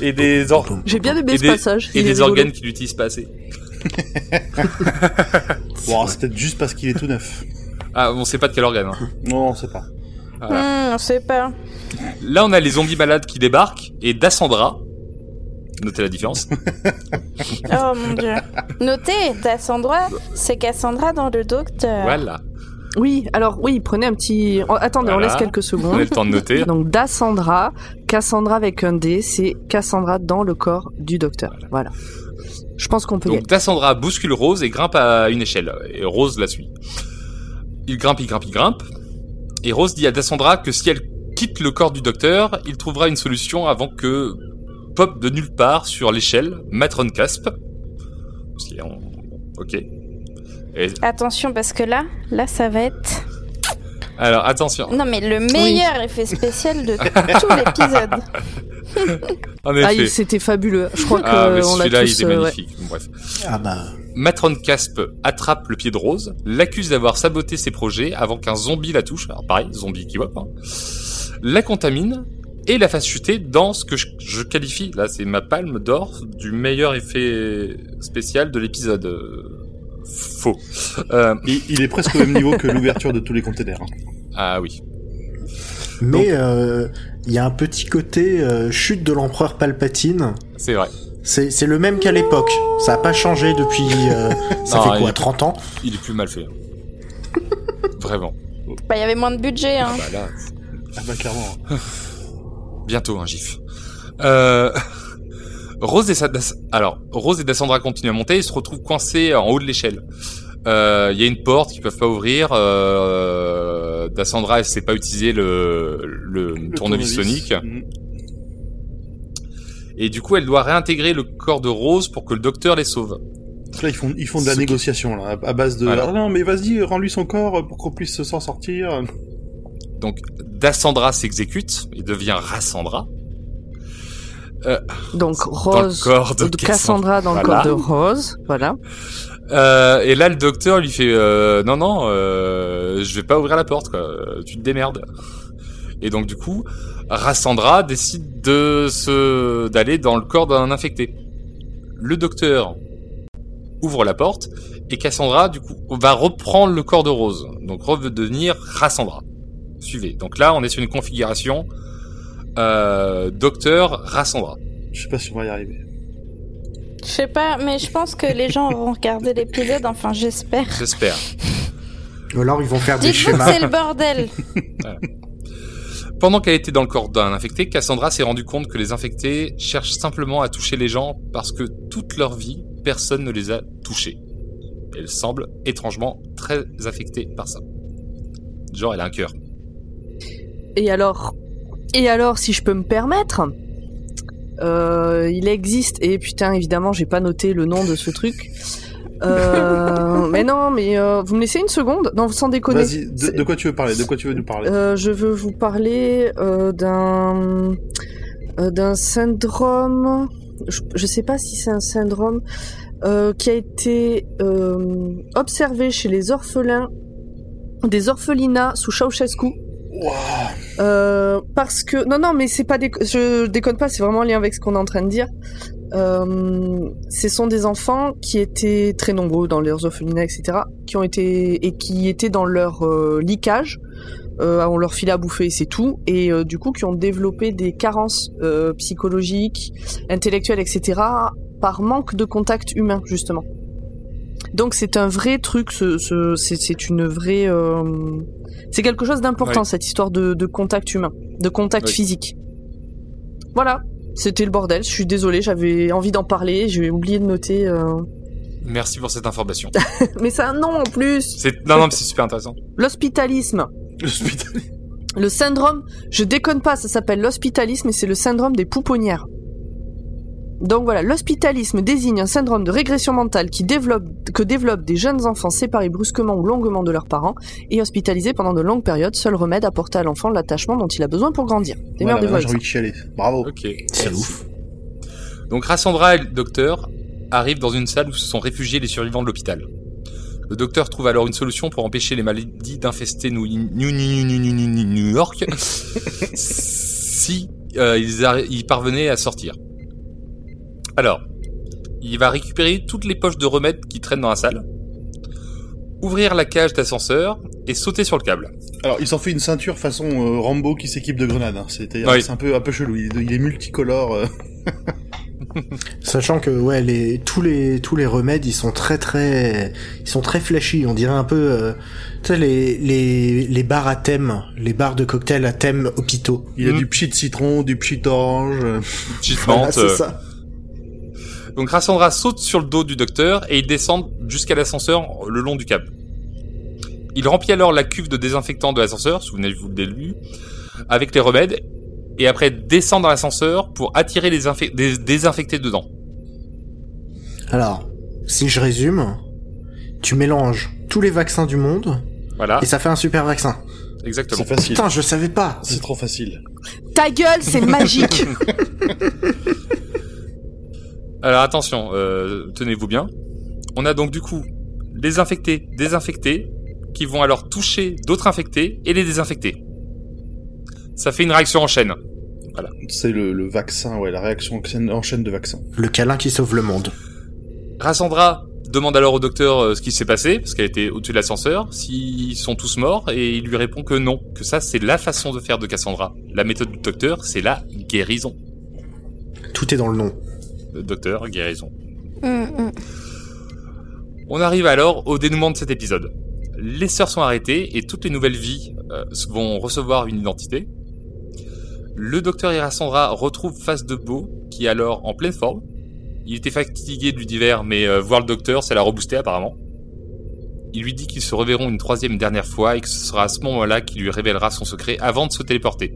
Et des or- J'ai bien aimé Et ce des- passage. et des rigolo. organes qui l'utilisent pas assez. Bon, c'est peut-être juste parce qu'il est tout neuf. Ah on sait pas de quel organe. hein. Non, on sait pas. Voilà. Hmm, On sait pas. Là on a les zombies malades qui débarquent et Dassandra. Notez la différence. Oh mon dieu. Notez, Cassandra, c'est Cassandra dans le docteur. voilà. Oui, alors oui, prenez un petit. oh, attendez, on laisse quelques On a secondes. le temps de noter. Donc Dassandra, Cassandra avec un D, c'est Cassandra dans le corps du docteur. Voilà. Je pense qu'on peut y Donc Cassandra bouscule Rose et grimpe à une échelle. Et Rose la suit. Il grimpe, il grimpe, il grimpe. Et Rose dit à Cassandra que si elle quitte le corps du docteur, il trouvera une solution avant que pop de nulle part sur l'échelle Matron Casp. Parce qu'il est en- Ok. Et- Attention, parce que là, là, ça va être. alors attention. Non, mais le meilleur effet spécial de tout l'épisode. En Ah, effet. il- c'était fabuleux. Je crois que Ah, mais on l'a celui-là, il est euh, ouais. magnifique. Bref. Ah bah. Matron Casp attrape le pied de Rose, l'accuse d'avoir saboté ses projets avant qu'un zombie la touche. Alors pareil, zombie qui wop. Hein. La contamine et la fasse chuter dans ce que je, je qualifie, là c'est ma palme d'or, du meilleur effet spécial de l'épisode. Faux. Euh, Il, il est presque au même niveau que l'ouverture de tous les containers. hein. ah oui. Mais euh, il y a un petit côté euh, chute de l'empereur Palpatine. C'est vrai. C'est c'est le même qu'à l'époque. Ça a pas changé depuis. euh, ça Non, fait quoi est- 30 ans? Il est plus mal fait. hein. Vraiment. Bah, il y avait moins de budget, hein. Bah là, Ah bah clairement. hein. bientôt un gif. Euh... Rose et Sa- alors Rose et Dassandra continuent à monter et se retrouvent coincés en haut de l'échelle. Euh, Il y a une porte qu'ils peuvent pas ouvrir. Euh... Dassandra elle sait pas utiliser le, le, Le tournevis sonique Mhm. et du coup elle doit réintégrer le corps de Rose pour que le docteur les sauve. Là, ils font, ils font de la Ce qui- négociation, là, à à base de... Voilà. Ah non, mais vas-y, rends-lui son corps pour qu'on puisse s'en sortir. Donc Dassandra s'exécute et devient Rassandra. Donc Dans le Rose, corps de de Cassandra dans le corps de Rose, voilà. Euh, et là, le docteur lui fait euh, non, non, euh, je vais pas ouvrir la porte, quoi. Tu te démerdes. Et donc du coup, Rassandra décide de se d'aller dans le corps d'un infecté. Le docteur ouvre la porte et Cassandra du coup va reprendre le corps de Rose. Donc Rose veut devenir Rassandra. Suivez. Donc là, on est sur une configuration euh, docteur Rassandra. Je sais pas si on va y arriver. Je sais pas, mais je pense que les gens auront regardé l'épisode, enfin, j'espère. J'espère. Ou alors ils vont faire des schémas. c'est le bordel. Pendant qu'elle était dans le corps d'un infecté, Cassandra s'est rendu compte que les infectés cherchent simplement à toucher les gens parce que toute leur vie, personne ne les a touchés. Elle semble étrangement très affectée par ça. Genre, elle a un cœur. Et alors, et alors, si je peux me permettre, euh, il existe. Et putain, évidemment, j'ai pas noté le nom de ce truc. Euh, mais non, mais euh, vous me laissez une seconde? Non, sans déconner. Vas-y, de, de quoi tu veux parler? De quoi tu veux nous parler? Je veux vous parler d'un d'un syndrome. Je, je sais pas si c'est un syndrome qui a été observé chez les orphelins des orphelinats sous Ceausescu. Euh, parce que non non mais c'est pas déco- je déconne pas c'est vraiment en lien avec ce qu'on est en train de dire. Euh, ce sont des enfants qui étaient très nombreux dans leurs orphelinats etc qui ont été et qui étaient dans leur euh, licage euh, on leur filait à bouffer c'est tout. Et du coup qui ont développé des carences psychologiques intellectuelles etc par manque de contact humain justement donc c'est un vrai truc ce, ce- c'est une vraie euh, c'est quelque chose d'important cette histoire de, de contact humain de contact physique. Voilà. C'était le bordel. Je suis désolée. J'avais envie d'en parler. J'ai oublié de noter euh, Merci pour cette information. mais c'est un nom en plus. C'est non non, mais c'est super intéressant. l'hospitalisme. Le syndrome, je déconne pas, ça s'appelle l'hospitalisme et c'est le syndrome des pouponnières. Donc voilà, l'hospitalisme désigne un syndrome de régression mentale qui développe, que développent des jeunes enfants séparés brusquement ou longuement de leurs parents et hospitalisés pendant de longues périodes, seul remède apporté à l'enfant l'attachement dont il a besoin pour grandir. Voilà, Démerdez-vous avec j'ai envie de chialer. Bravo. Ok. C'est ouf. Donc Rassandra et le docteur arrivent dans une salle où se sont réfugiés les survivants de l'hôpital. Le docteur trouve alors une solution pour empêcher les maladies d'infester New, New, New, New, New, New, New- New York si euh, ils, ils parvenaient à sortir. Alors, il va récupérer toutes les poches de remèdes qui traînent dans la salle, ouvrir la cage d'ascenseur et sauter sur le câble. Alors, il s'en fait une ceinture façon euh, Rambo qui s'équipe de grenades. Hein. C'était, Oui. c'est un peu, un peu chelou. Il, il est multicolore. euh. Sachant que ouais, les tous les tous les remèdes, ils sont très très ils sont très flashy. On dirait un peu euh, tu sais les les les bars à thème, les bars de cocktails à thème hôpitaux. Il a Mm. du pchit de citron, du pchit orange. Voilà, menthe, c'est ça. Donc Rassandra saute sur le dos du docteur et ils descendent jusqu'à l'ascenseur le long du câble. Il remplit alors la cuve de désinfectant de l'ascenseur, souvenez-vous le début, avec les remèdes, et après descend dans l'ascenseur pour attirer les des désinfectés dedans. Alors, si je résume, tu mélanges tous les vaccins du monde Voilà, et ça fait un super vaccin. exactement. C'est facile. Putain, je savais pas. C'est trop facile. Ta gueule, c'est magique. Alors attention, euh, tenez-vous bien. On a donc du coup des infectés, désinfectés, qui vont alors toucher d'autres infectés et les désinfecter. Ça fait une réaction en chaîne. C'est le, le vaccin, ouais, la réaction en chaîne- de vaccins. Le câlin qui sauve le monde. Rassandra demande alors au docteur euh, ce qui s'est passé, parce qu'elle était au-dessus de l'ascenseur, s'ils sont tous morts, et il lui répond que non, que ça c'est la façon de faire de Cassandra. La méthode du docteur, c'est la guérison. Tout est dans le nom. Docteur, guérison. Hum, hum. On arrive alors au dénouement de cet épisode. Les sœurs sont arrêtées et toutes les nouvelles vies euh, vont recevoir une identité. Le docteur et Rassandra retrouvent Face de Beau, qui est alors en pleine forme. Il était fatigué du divers, mais euh, voir le docteur, ça l'a reboosté apparemment. Il lui dit qu'ils se reverront une troisième et dernière fois et que ce sera à ce moment-là qu'il lui révélera son secret avant de se téléporter.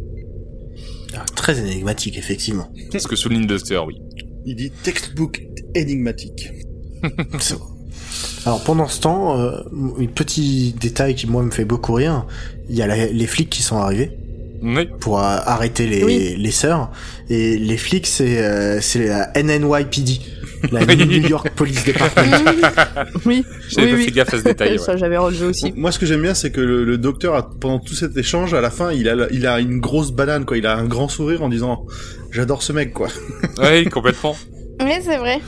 Ah, Très énigmatique, effectivement. C'est ce que souligne le docteur, oui. Il dit textbook énigmatique. Alors pendant ce temps, euh, un petit détail qui moi me fait beaucoup rire, il y a la- les flics qui sont arrivés Oui, pour euh, arrêter les, Oui. les sœurs et les flics c'est euh, c'est la NNYPD, la Oui. New York Police Department. oui, j'avais oui, pas oui. fait gaffe à ce détail. ouais. Ça, j'avais relevé aussi. Moi, ce que j'aime bien, c'est que le, le docteur, a- pendant tout cet échange, à la fin, il a, il a une grosse banane, quoi. Il a un grand sourire en disant, j'adore ce mec, quoi. Oui, complètement. Oui, c'est vrai.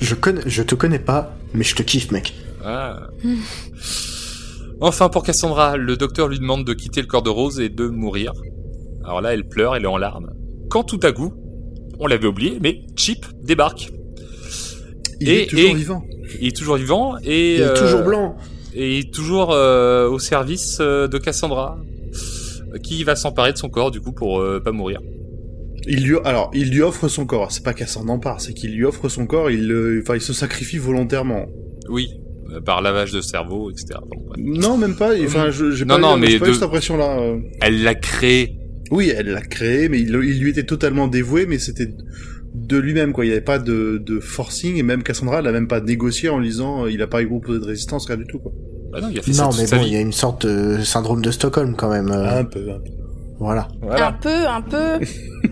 Je connais, je te connais pas, mais je te kiffe mec. Ah. Enfin, pour Cassandra, le docteur lui demande de quitter le corps de Rose et de mourir. Alors là, elle pleure, elle est en larmes. Quand tout à coup, on l'avait oublié, mais Chip débarque. Il Et- est toujours et- vivant. Il est toujours vivant et Il est euh, toujours blanc. et toujours euh, au service euh, de Cassandra, qui va s'emparer de son corps du coup pour euh, pas mourir. Il lui, alors, il lui offre son corps. C'est pas qu'elle s'en empare, c'est qu'il lui offre son corps. Il, le- enfin, il se sacrifie volontairement. Oui, euh, par lavage de cerveau, etc. Bon, ouais. Non, même pas. Enfin, je, j'ai pas, non, eu- mais j'ai pas de- eu cette impression-là. euh. Elle l'a créé. Oui, elle l'a créé, mais il, il lui était totalement dévoué, mais c'était de lui-même, quoi. Il n'y avait pas de, de forcing, et même Cassandra, elle a même pas négocié en lisant, euh, il a pas proposé de résistance, rien du tout, quoi. Bah non, il a fait Non mais bon, il y a une sorte de syndrome de Stockholm quand même. euh, Un peu, un peu. Voilà. Un peu, un peu.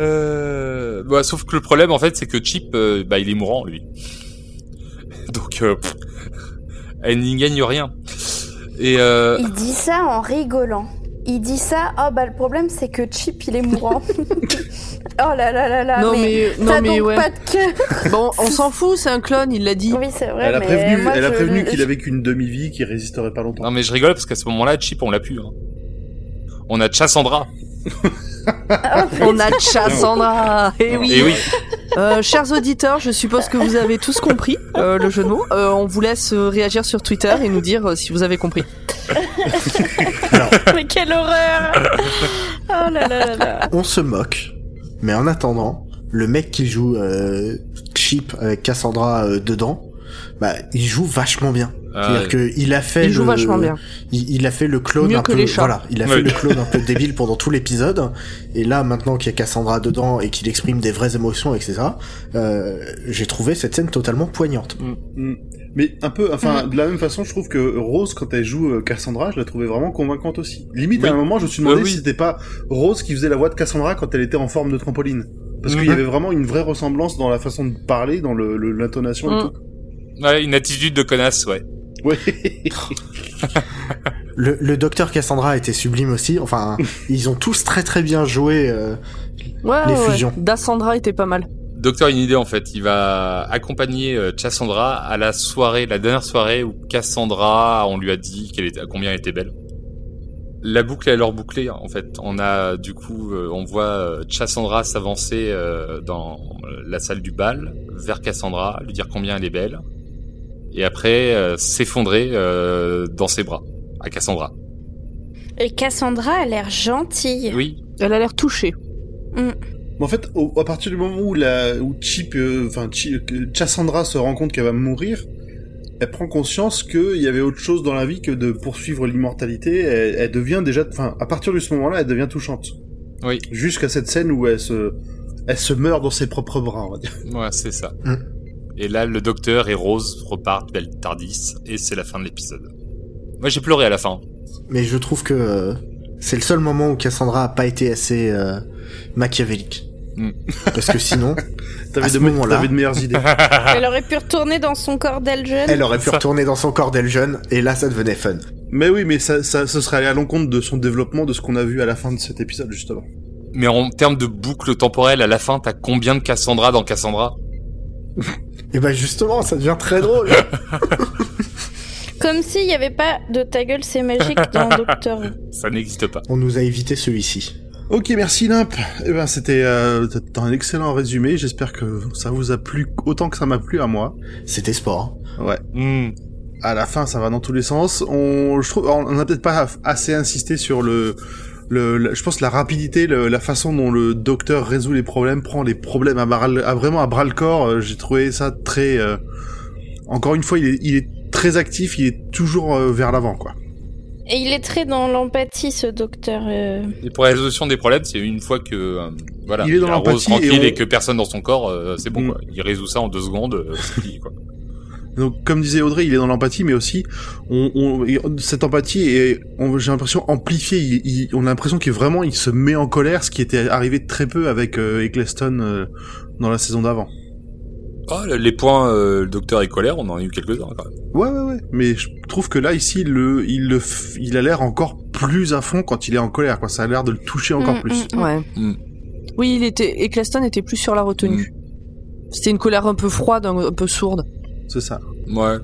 Euh... Bah, sauf que le problème, en fait, c'est que Chip, euh, bah, il est mourant, lui. Donc, euh, pff, elle n'y gagne rien. Et euh, Il dit ça en rigolant. Il dit ça, oh bah le problème c'est que Chip il est mourant. oh là là là là, non, mais, t'as non, mais donc ouais. pas de cœur. Bon, on s'en fout, c'est un clone, il l'a dit. Oui, c'est vrai. Elle a mais prévenu, moi, elle a je- prévenu qu'il avait qu'une demi-vie, qu'il résisterait pas longtemps. non, mais je rigole parce qu'à ce moment-là, Chip, on l'a pu. Hein. On a Chassandra. On a Chassandra. Eh oui. Et oui, Euh, chers auditeurs, je suppose que vous avez tous compris euh, le jeu de mots. Euh, on vous laisse réagir sur Twitter et nous dire euh, si vous avez compris. Mais quelle horreur Oh là là là là. On se moque, mais en attendant, le mec qui joue euh, Chip avec Cassandra euh, dedans, bah il joue vachement bien. Euh, C'est-à-dire que il a fait Il joue le, vachement bien. Il, il a fait le clone Mieux un que peu, les chats. voilà, il a fait Oui. le clone un peu débile pendant tout l'épisode. Et là, maintenant qu'il y a Cassandra dedans et qu'il exprime des vraies émotions, etc., euh, j'ai trouvé cette scène totalement poignante. Mm. Mais un peu, enfin, de la même façon, je trouve que Rose, quand elle joue euh, Cassandra, je la trouvais vraiment convaincante aussi. Limite, Oui. à un moment, je me suis demandé Euh, oui. si c'était pas Rose qui faisait la voix de Cassandra quand elle était en forme de trampoline. Parce qu'il y avait vraiment une vraie ressemblance dans la façon de parler, dans le, le- l'intonation et Mm. tout. Ouais, une attitude de connasse, ouais. Ouais. Le, le docteur Cassandra était sublime aussi. Enfin, ils ont tous très très bien joué. euh, Ouais, Les ouais, ouais. fusions. Dassandra était pas mal. Docteur a une idée en fait. Il va accompagner euh, Cassandra à la soirée, la dernière soirée où Cassandra, on lui a dit qu'elle était, à combien elle était belle. La boucle est alors bouclée en fait. On a du coup, euh, on voit euh, Cassandra s'avancer euh, dans la salle du bal vers Cassandra, lui dire combien elle est belle, et après euh, s'effondrer euh, dans ses bras à Cassandra. Et Cassandra a l'air gentille. Oui, Elle a l'air touchée. Mais en fait, au- à partir du moment où la, où Chip, euh, enfin, Cassandra se rend compte qu'elle va mourir, elle prend conscience qu'il y avait autre chose dans la vie que de poursuivre l'immortalité. Elle, elle devient déjà, enfin, à partir de ce moment-là, elle devient touchante. Oui. Jusqu'à cette scène où elle se, elle se meurt dans ses propres bras, on va dire. ouais, c'est ça. Mm. Et là, le docteur et Rose repartent vers le Tardis, et c'est la fin de l'épisode. Moi, j'ai pleuré à la fin. Mais je trouve que euh, c'est le seul moment où Cassandra a pas été assez euh, machiavélique. Mm. Parce que sinon, T'avais de, meilleures idées. Elle aurait pu retourner dans son corps d'Elgene. elle aurait pu retourner dans son corps d'Elgene, et là ça devenait fun. mais oui, mais ça, ça, ce serait allé à l'encontre de son développement, de ce qu'on a vu à la fin de cet épisode, justement. Mais en termes de boucle temporelle, à la fin, t'as combien de Cassandra dans Cassandra? Et bah justement, ça devient très drôle. Comme s'il n'y avait pas de ta gueule, c'est magique dans Doctor Who. Ça n'existe pas. On nous a évité celui-ci. Ok, merci Limp. Eh ben, c'était euh, t'as un excellent résumé. J'espère que ça vous a plu autant que ça m'a plu à moi. C'était sport. Ouais. Hmm. À la fin, ça va dans tous les sens. On, je trouve, on n'a peut-être pas assez insisté sur le, le, le- je pense la rapidité, le- la façon dont le docteur résout les problèmes, prend les problèmes à, bras le- à vraiment à bras le corps. Euh, J'ai trouvé ça très. euh, encore une fois, il est, il est très actif. Il est toujours euh, vers l'avant, quoi. Et il est très dans l'empathie, ce docteur. euh. Et pour la résolution des problèmes, c'est une fois que euh, voilà, Il est dans l'empathie tranquille et et, on- que personne dans son corps, euh, c'est bon Mm. quoi. Il résout ça en deux secondes, euh, quoi. Donc, comme disait Audrey, il est dans l'empathie, mais aussi, on, on- et cette empathie est, j'ai l'impression, amplifiée. Il- il- on a l'impression qu'il vraiment, il se met en colère, ce qui était arrivé très peu avec euh, Eccleston euh, dans la saison d'avant. Oh, les points, euh, le docteur est colère, on en a eu quelques-uns quand même. Ouais, ouais, ouais. Mais je trouve que là, ici, le, il le, il a l'air encore plus à fond quand il est en colère, quoi. Ça a l'air de le toucher encore Mm, plus. mm, mm. Ouais. Oui, il était. Eccleston était plus sur la retenue. C'était une colère un peu froide, un, un peu sourde. C'est ça. Ouais.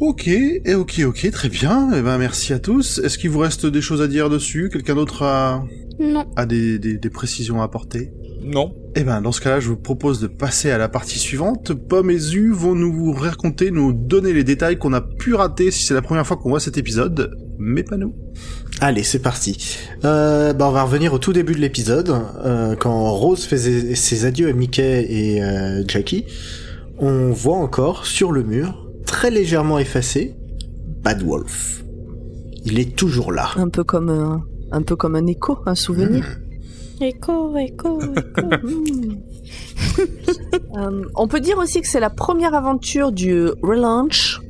Ok, et ok, ok, très bien. Eh ben, merci à tous. Est-ce qu'il vous reste des choses à dire dessus? Quelqu'un d'autre a, Non. a des, des, des précisions à apporter? Non. Eh ben, dans ce cas-là, je vous propose de passer à la partie suivante. Pomme et Zu vont nous raconter, nous donner les détails qu'on a pu rater si c'est la première fois qu'on voit cet épisode, mais pas nous. Allez, c'est parti. Euh, bah, on va revenir au tout début de l'épisode, euh, quand Rose faisait ses adieux à Mickey et euh, Jackie. On voit encore sur le mur, très légèrement effacé, Bad Wolf. Il est toujours là. Un peu comme un, un peu comme un écho, un souvenir. Écho, écho, écho. Mm. Euh, on peut dire aussi que c'est la première aventure du relaunch.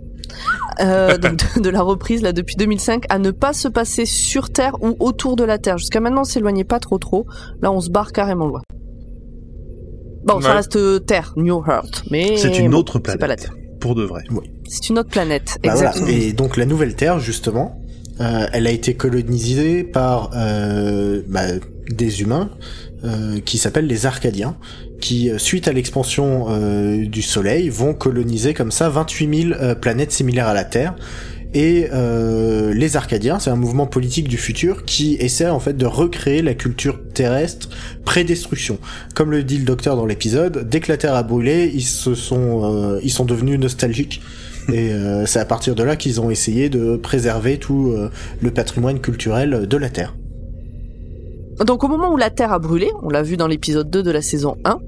euh, donc de, de la reprise là depuis 2005 à ne pas se passer sur Terre ou autour de la Terre. Jusqu'à maintenant, on s'éloignait pas trop trop. Là, on se barre carrément loin. Bon, ça reste euh, Terre, New Earth, mais C'est une autre C'est pas la planète. Terre. Pour de vrai. C'est une autre planète, Bah voilà. exactement. Et donc la nouvelle Terre, justement, euh, elle a été colonisée par euh, bah, des humains euh, qui s'appellent les Arcadiens, qui, suite à l'expansion euh, du Soleil, vont coloniser comme ça 28 000 euh, planètes similaires à la Terre. Et euh, les Arcadiens, c'est un mouvement politique du futur qui essaie en fait de recréer la culture terrestre pré-destruction. Comme le dit le docteur dans l'épisode, dès que la Terre a brûlé, ils se sont, euh, ils sont devenus nostalgiques. Et euh, c'est à partir de là qu'ils ont essayé de préserver tout le patrimoine culturel de la Terre. Donc au moment où la Terre a brûlé, on l'a vu dans l'épisode 2 de la saison 1,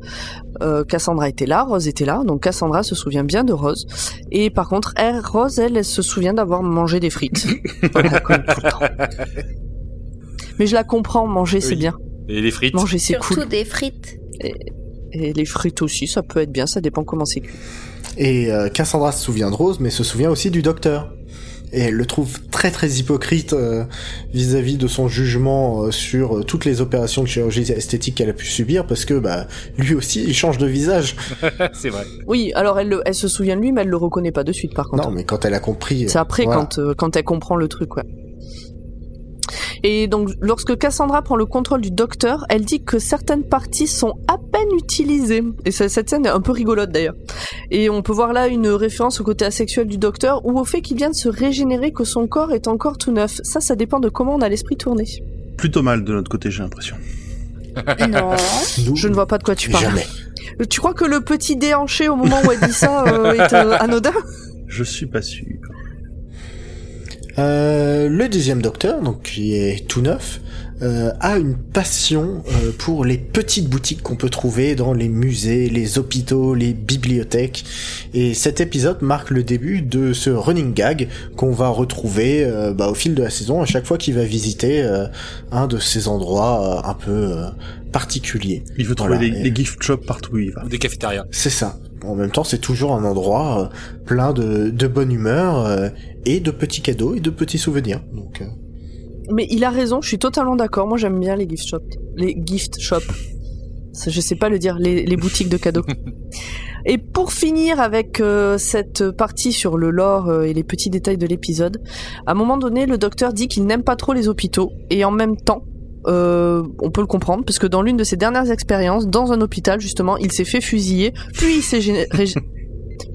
euh, Cassandra était là, Rose était là, donc Cassandra se souvient bien de Rose. Et par contre, elle, Rose, elle, elle se souvient d'avoir mangé des frites. Voilà, comme tout le temps. Mais je la comprends, manger c'est bien. Et les frites. Manger c'est Surtout cool. des frites. Et les frites aussi, ça peut être bien, ça dépend comment c'est cuit. Et euh, Cassandra se souvient de Rose, mais se souvient aussi du docteur. Et elle le trouve très très hypocrite euh, vis-à-vis de son jugement euh, sur euh, toutes les opérations de chirurgie esthétique qu'elle a pu subir, parce que bah lui aussi il change de visage. c'est vrai. Oui, alors elle, le- elle se souvient de lui, mais elle le reconnaît pas de suite par contre. Non, mais quand elle a compris. C'est après voilà. quand, euh, quand elle comprend le truc, ouais. Et donc, lorsque Cassandra prend le contrôle du docteur, elle dit que certaines parties sont peine utilisées. Et ça- cette scène est un peu rigolote d'ailleurs. Et on peut voir là une référence au côté asexuel du docteur ou au fait qu'il vient de se régénérer, que son corps est encore tout neuf. Ça, ça dépend de comment on a l'esprit tourné. Plutôt mal de notre côté, j'ai l'impression. Non. Nous, Je ne vois pas de quoi tu parles. jamais. Tu crois que le petit déhanché au moment où elle dit ça euh, est euh, anodin? Je suis pas sûr. Euh, le deuxième docteur, donc qui est tout neuf, euh, a une passion euh, pour les petites boutiques qu'on peut trouver dans les musées, les hôpitaux, les bibliothèques. Et cet épisode marque le début de ce running gag qu'on va retrouver euh, bah, au fil de la saison à chaque fois qu'il va visiter euh, un de ces endroits euh, un peu euh, particuliers. Il veut trouver Voilà, les, et- les gift shops partout où il va. Ou des cafétérias. C'est ça. en même temps, c'est toujours un endroit euh, plein de, de bonne humeur euh, et de petits cadeaux et de petits souvenirs. Donc, euh, Mais il a raison, je suis totalement d'accord. Moi, j'aime bien les gift shops. Les gift shops. Ça, je sais pas le dire, les, les boutiques de cadeaux. et pour finir avec euh, cette partie sur le lore euh, et les petits détails de l'épisode, à un moment donné, le docteur dit qu'il n'aime pas trop les hôpitaux et en même temps, euh, on peut le comprendre, parce que dans l'une de ses dernières expériences, dans un hôpital justement, il s'est fait fusiller, puis il s'est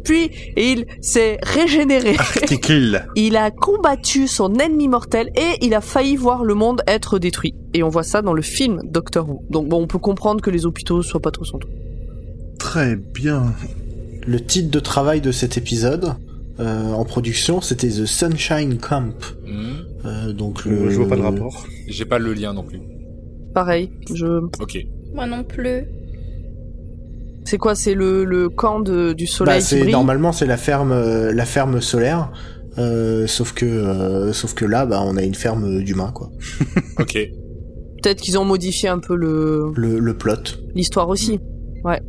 puis il s'est régénéré. Article. Il a combattu son ennemi mortel et il a failli voir le monde être détruit. Et on voit ça dans le film Doctor Who. Donc bon, on peut comprendre que les hôpitaux soient pas trop son truc. Très bien. le titre de travail de cet épisode euh, en production, c'était The Sunshine Camp. Hmm. Euh, donc le, Je vois pas le rapport. J'ai pas le lien non plus. Pareil, je... Ok. Moi non plus. C'est quoi C'est le, le camp de, du Bah, soleil qui brille normalement c'est la ferme euh, la ferme solaire. Euh, sauf que euh, sauf que là bah on a une ferme d'humains quoi. Ok. Peut-être qu'ils ont modifié un peu le Le, le plot. l'histoire aussi. Ouais.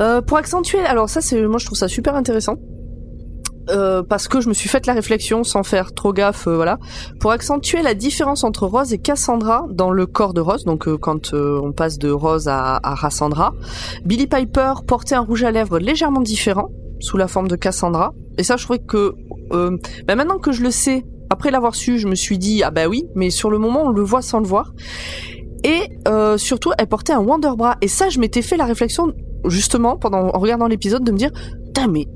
Euh, pour accentuer, alors ça c'est, moi je trouve ça super intéressant. Euh, parce que je me suis fait la réflexion sans faire trop gaffe, euh, voilà, pour accentuer la différence entre Rose et Cassandra dans le corps de Rose, donc euh, quand on passe de Rose à, à Cassandra, Billy Piper portait un rouge à lèvres légèrement différent, sous la forme de Cassandra, et ça je trouvais que, bah, maintenant que je le sais, après l'avoir su, je me suis dit, ah bah oui, mais sur le moment on le voit sans le voir, et surtout, elle portait un Wonder Bra. Et ça, je m'étais fait la réflexion, justement, pendant en regardant l'épisode, de me dire, mais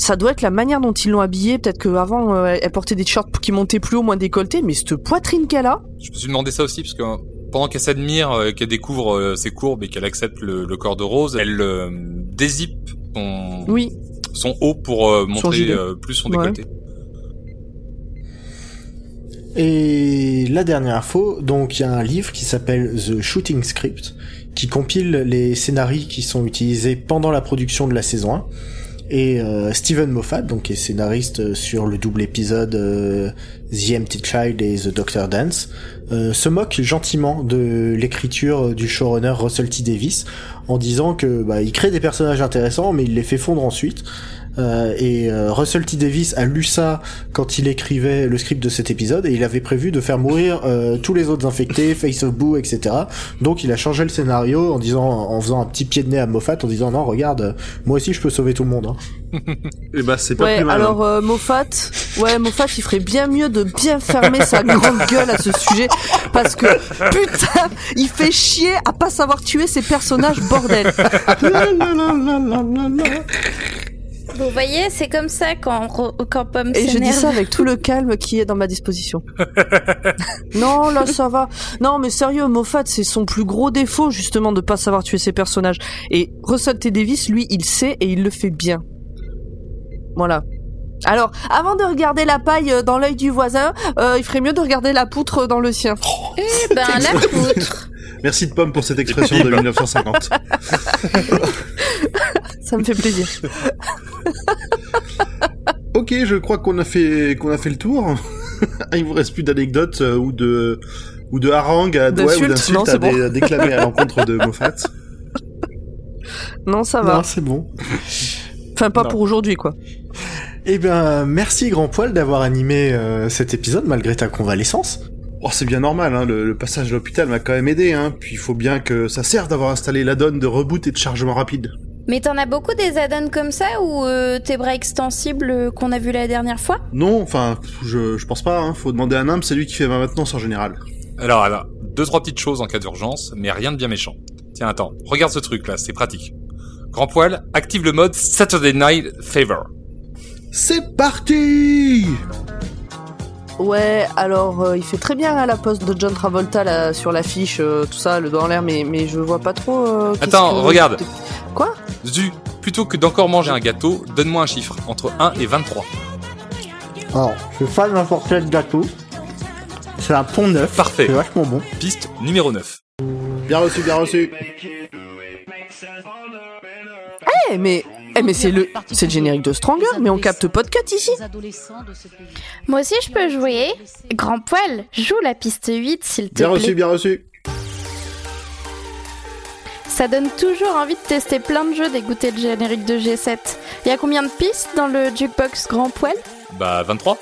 ça doit être la manière dont ils l'ont habillée. Peut-être qu'avant, euh, elle portait des t-shirts qui montaient plus haut, moins décolletés, mais cette poitrine qu'elle a, Je me suis demandé ça aussi parce que pendant qu'elle s'admire, euh, qu'elle découvre euh, ses courbes et qu'elle accepte le, le corps de Rose, elle euh, dézippe son, oui, son haut pour euh, montrer euh, plus son Ouais. décolleté. Et la dernière info, donc il y a un livre qui s'appelle The Shooting Script, qui compile les scénarios qui sont utilisés pendant la production de la saison 1. Et euh, Steven Moffat, donc est scénariste sur le double épisode euh, The Empty Child et The Doctor Dance, euh, se moque gentiment de l'écriture du showrunner Russell T Davis en disant que bah, il crée des personnages intéressants mais il les fait fondre ensuite. Euh, et euh, Russell T Davis a lu ça quand il écrivait le script de cet épisode et il avait prévu de faire mourir euh, tous les autres infectés, Face of Boo, etc. Donc il a changé le scénario en disant, en faisant un petit pied de nez à Moffat en disant non regarde, euh, moi aussi je peux sauver tout le monde. Hein. Et bah c'est pas ouais, plus mal. alors euh, Moffat, ouais, Moffat, il ferait bien mieux de bien fermer sa grande gueule à ce sujet, parce que putain, il fait chier à pas savoir tuer ses personnages, bordel. Vous voyez, c'est comme ça quand, quand Pomme Et je dis ça avec tout le calme qui est dans ma disposition. non, là, ça va. Non, mais sérieux, Moffat, c'est son plus gros défaut, justement, de pas savoir tuer ses personnages. Et Russell T. Davis, lui, il sait et il le fait bien. Voilà. Alors, avant de regarder la paille euh, dans l'œil du voisin, euh, il ferait mieux de regarder la poutre dans le sien. Eh ben, la poutre. Merci de Pomme pour cette expression de 1950. Ça me fait plaisir. ok, je crois qu'on a fait qu'on a fait le tour. Il vous reste plus d'anecdotes euh, ou de ou de harangues à ouais, ou D'insultes, à, dé- à déclamer à l'encontre de Moffat. Non, ça va. Non, c'est bon. Enfin, pas Non. pour aujourd'hui, quoi. Eh bien, merci Grand Poil d'avoir animé euh, cet épisode malgré ta convalescence. Oh, c'est bien normal, hein, le, le passage à l'hôpital m'a quand même aidé, hein. Puis il faut bien que ça serve d'avoir installé la donne de reboot et de chargement rapide. Mais t'en as beaucoup des add-ons comme ça ou euh, tes bras extensibles euh, qu'on a vu la dernière fois? Non, enfin, je, je pense pas, hein. Faut demander à un homme, c'est lui qui fait ma maintenance en général. Alors, alors, deux trois petites choses en cas d'urgence, mais rien de bien méchant. Tiens, attends, regarde ce truc là, c'est pratique. Grand poil, active le mode Saturday Night Favor. C'est parti Ouais, alors euh, il fait très bien hein, la poste de John Travolta là, sur l'affiche, euh, tout ça, le dos en l'air, mais, mais je vois pas trop. euh, Attends, que- regarde. Quoi? Zu, plutôt que d'encore manger un gâteau, donne-moi un chiffre, entre 1 et 23. Alors, je fais pas n'importe quel gâteau. C'est un pont neuf. Parfait. C'est vachement bon. Piste numéro 9. Bien reçu, bien reçu. Eh, mais, eh, mais c'est le, c'est le générique de Stronger, mais on capte pas de cut ici. Moi aussi, je peux jouer. Grand poil, joue la piste 8, s'il te Bien plaît. reçu, bien reçu. Ça donne toujours envie de tester plein de jeux, d'écouter le générique de G7. Il y a combien de pistes dans le jukebox Grand Poil? Bah 23.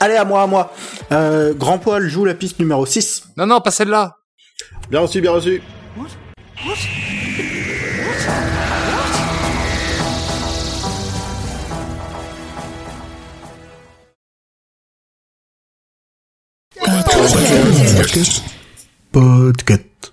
Allez, à moi, à moi. Euh, Grand Poil joue la piste numéro 6. Non, non, pas celle-là. Bien reçu, bien reçu. Podcast.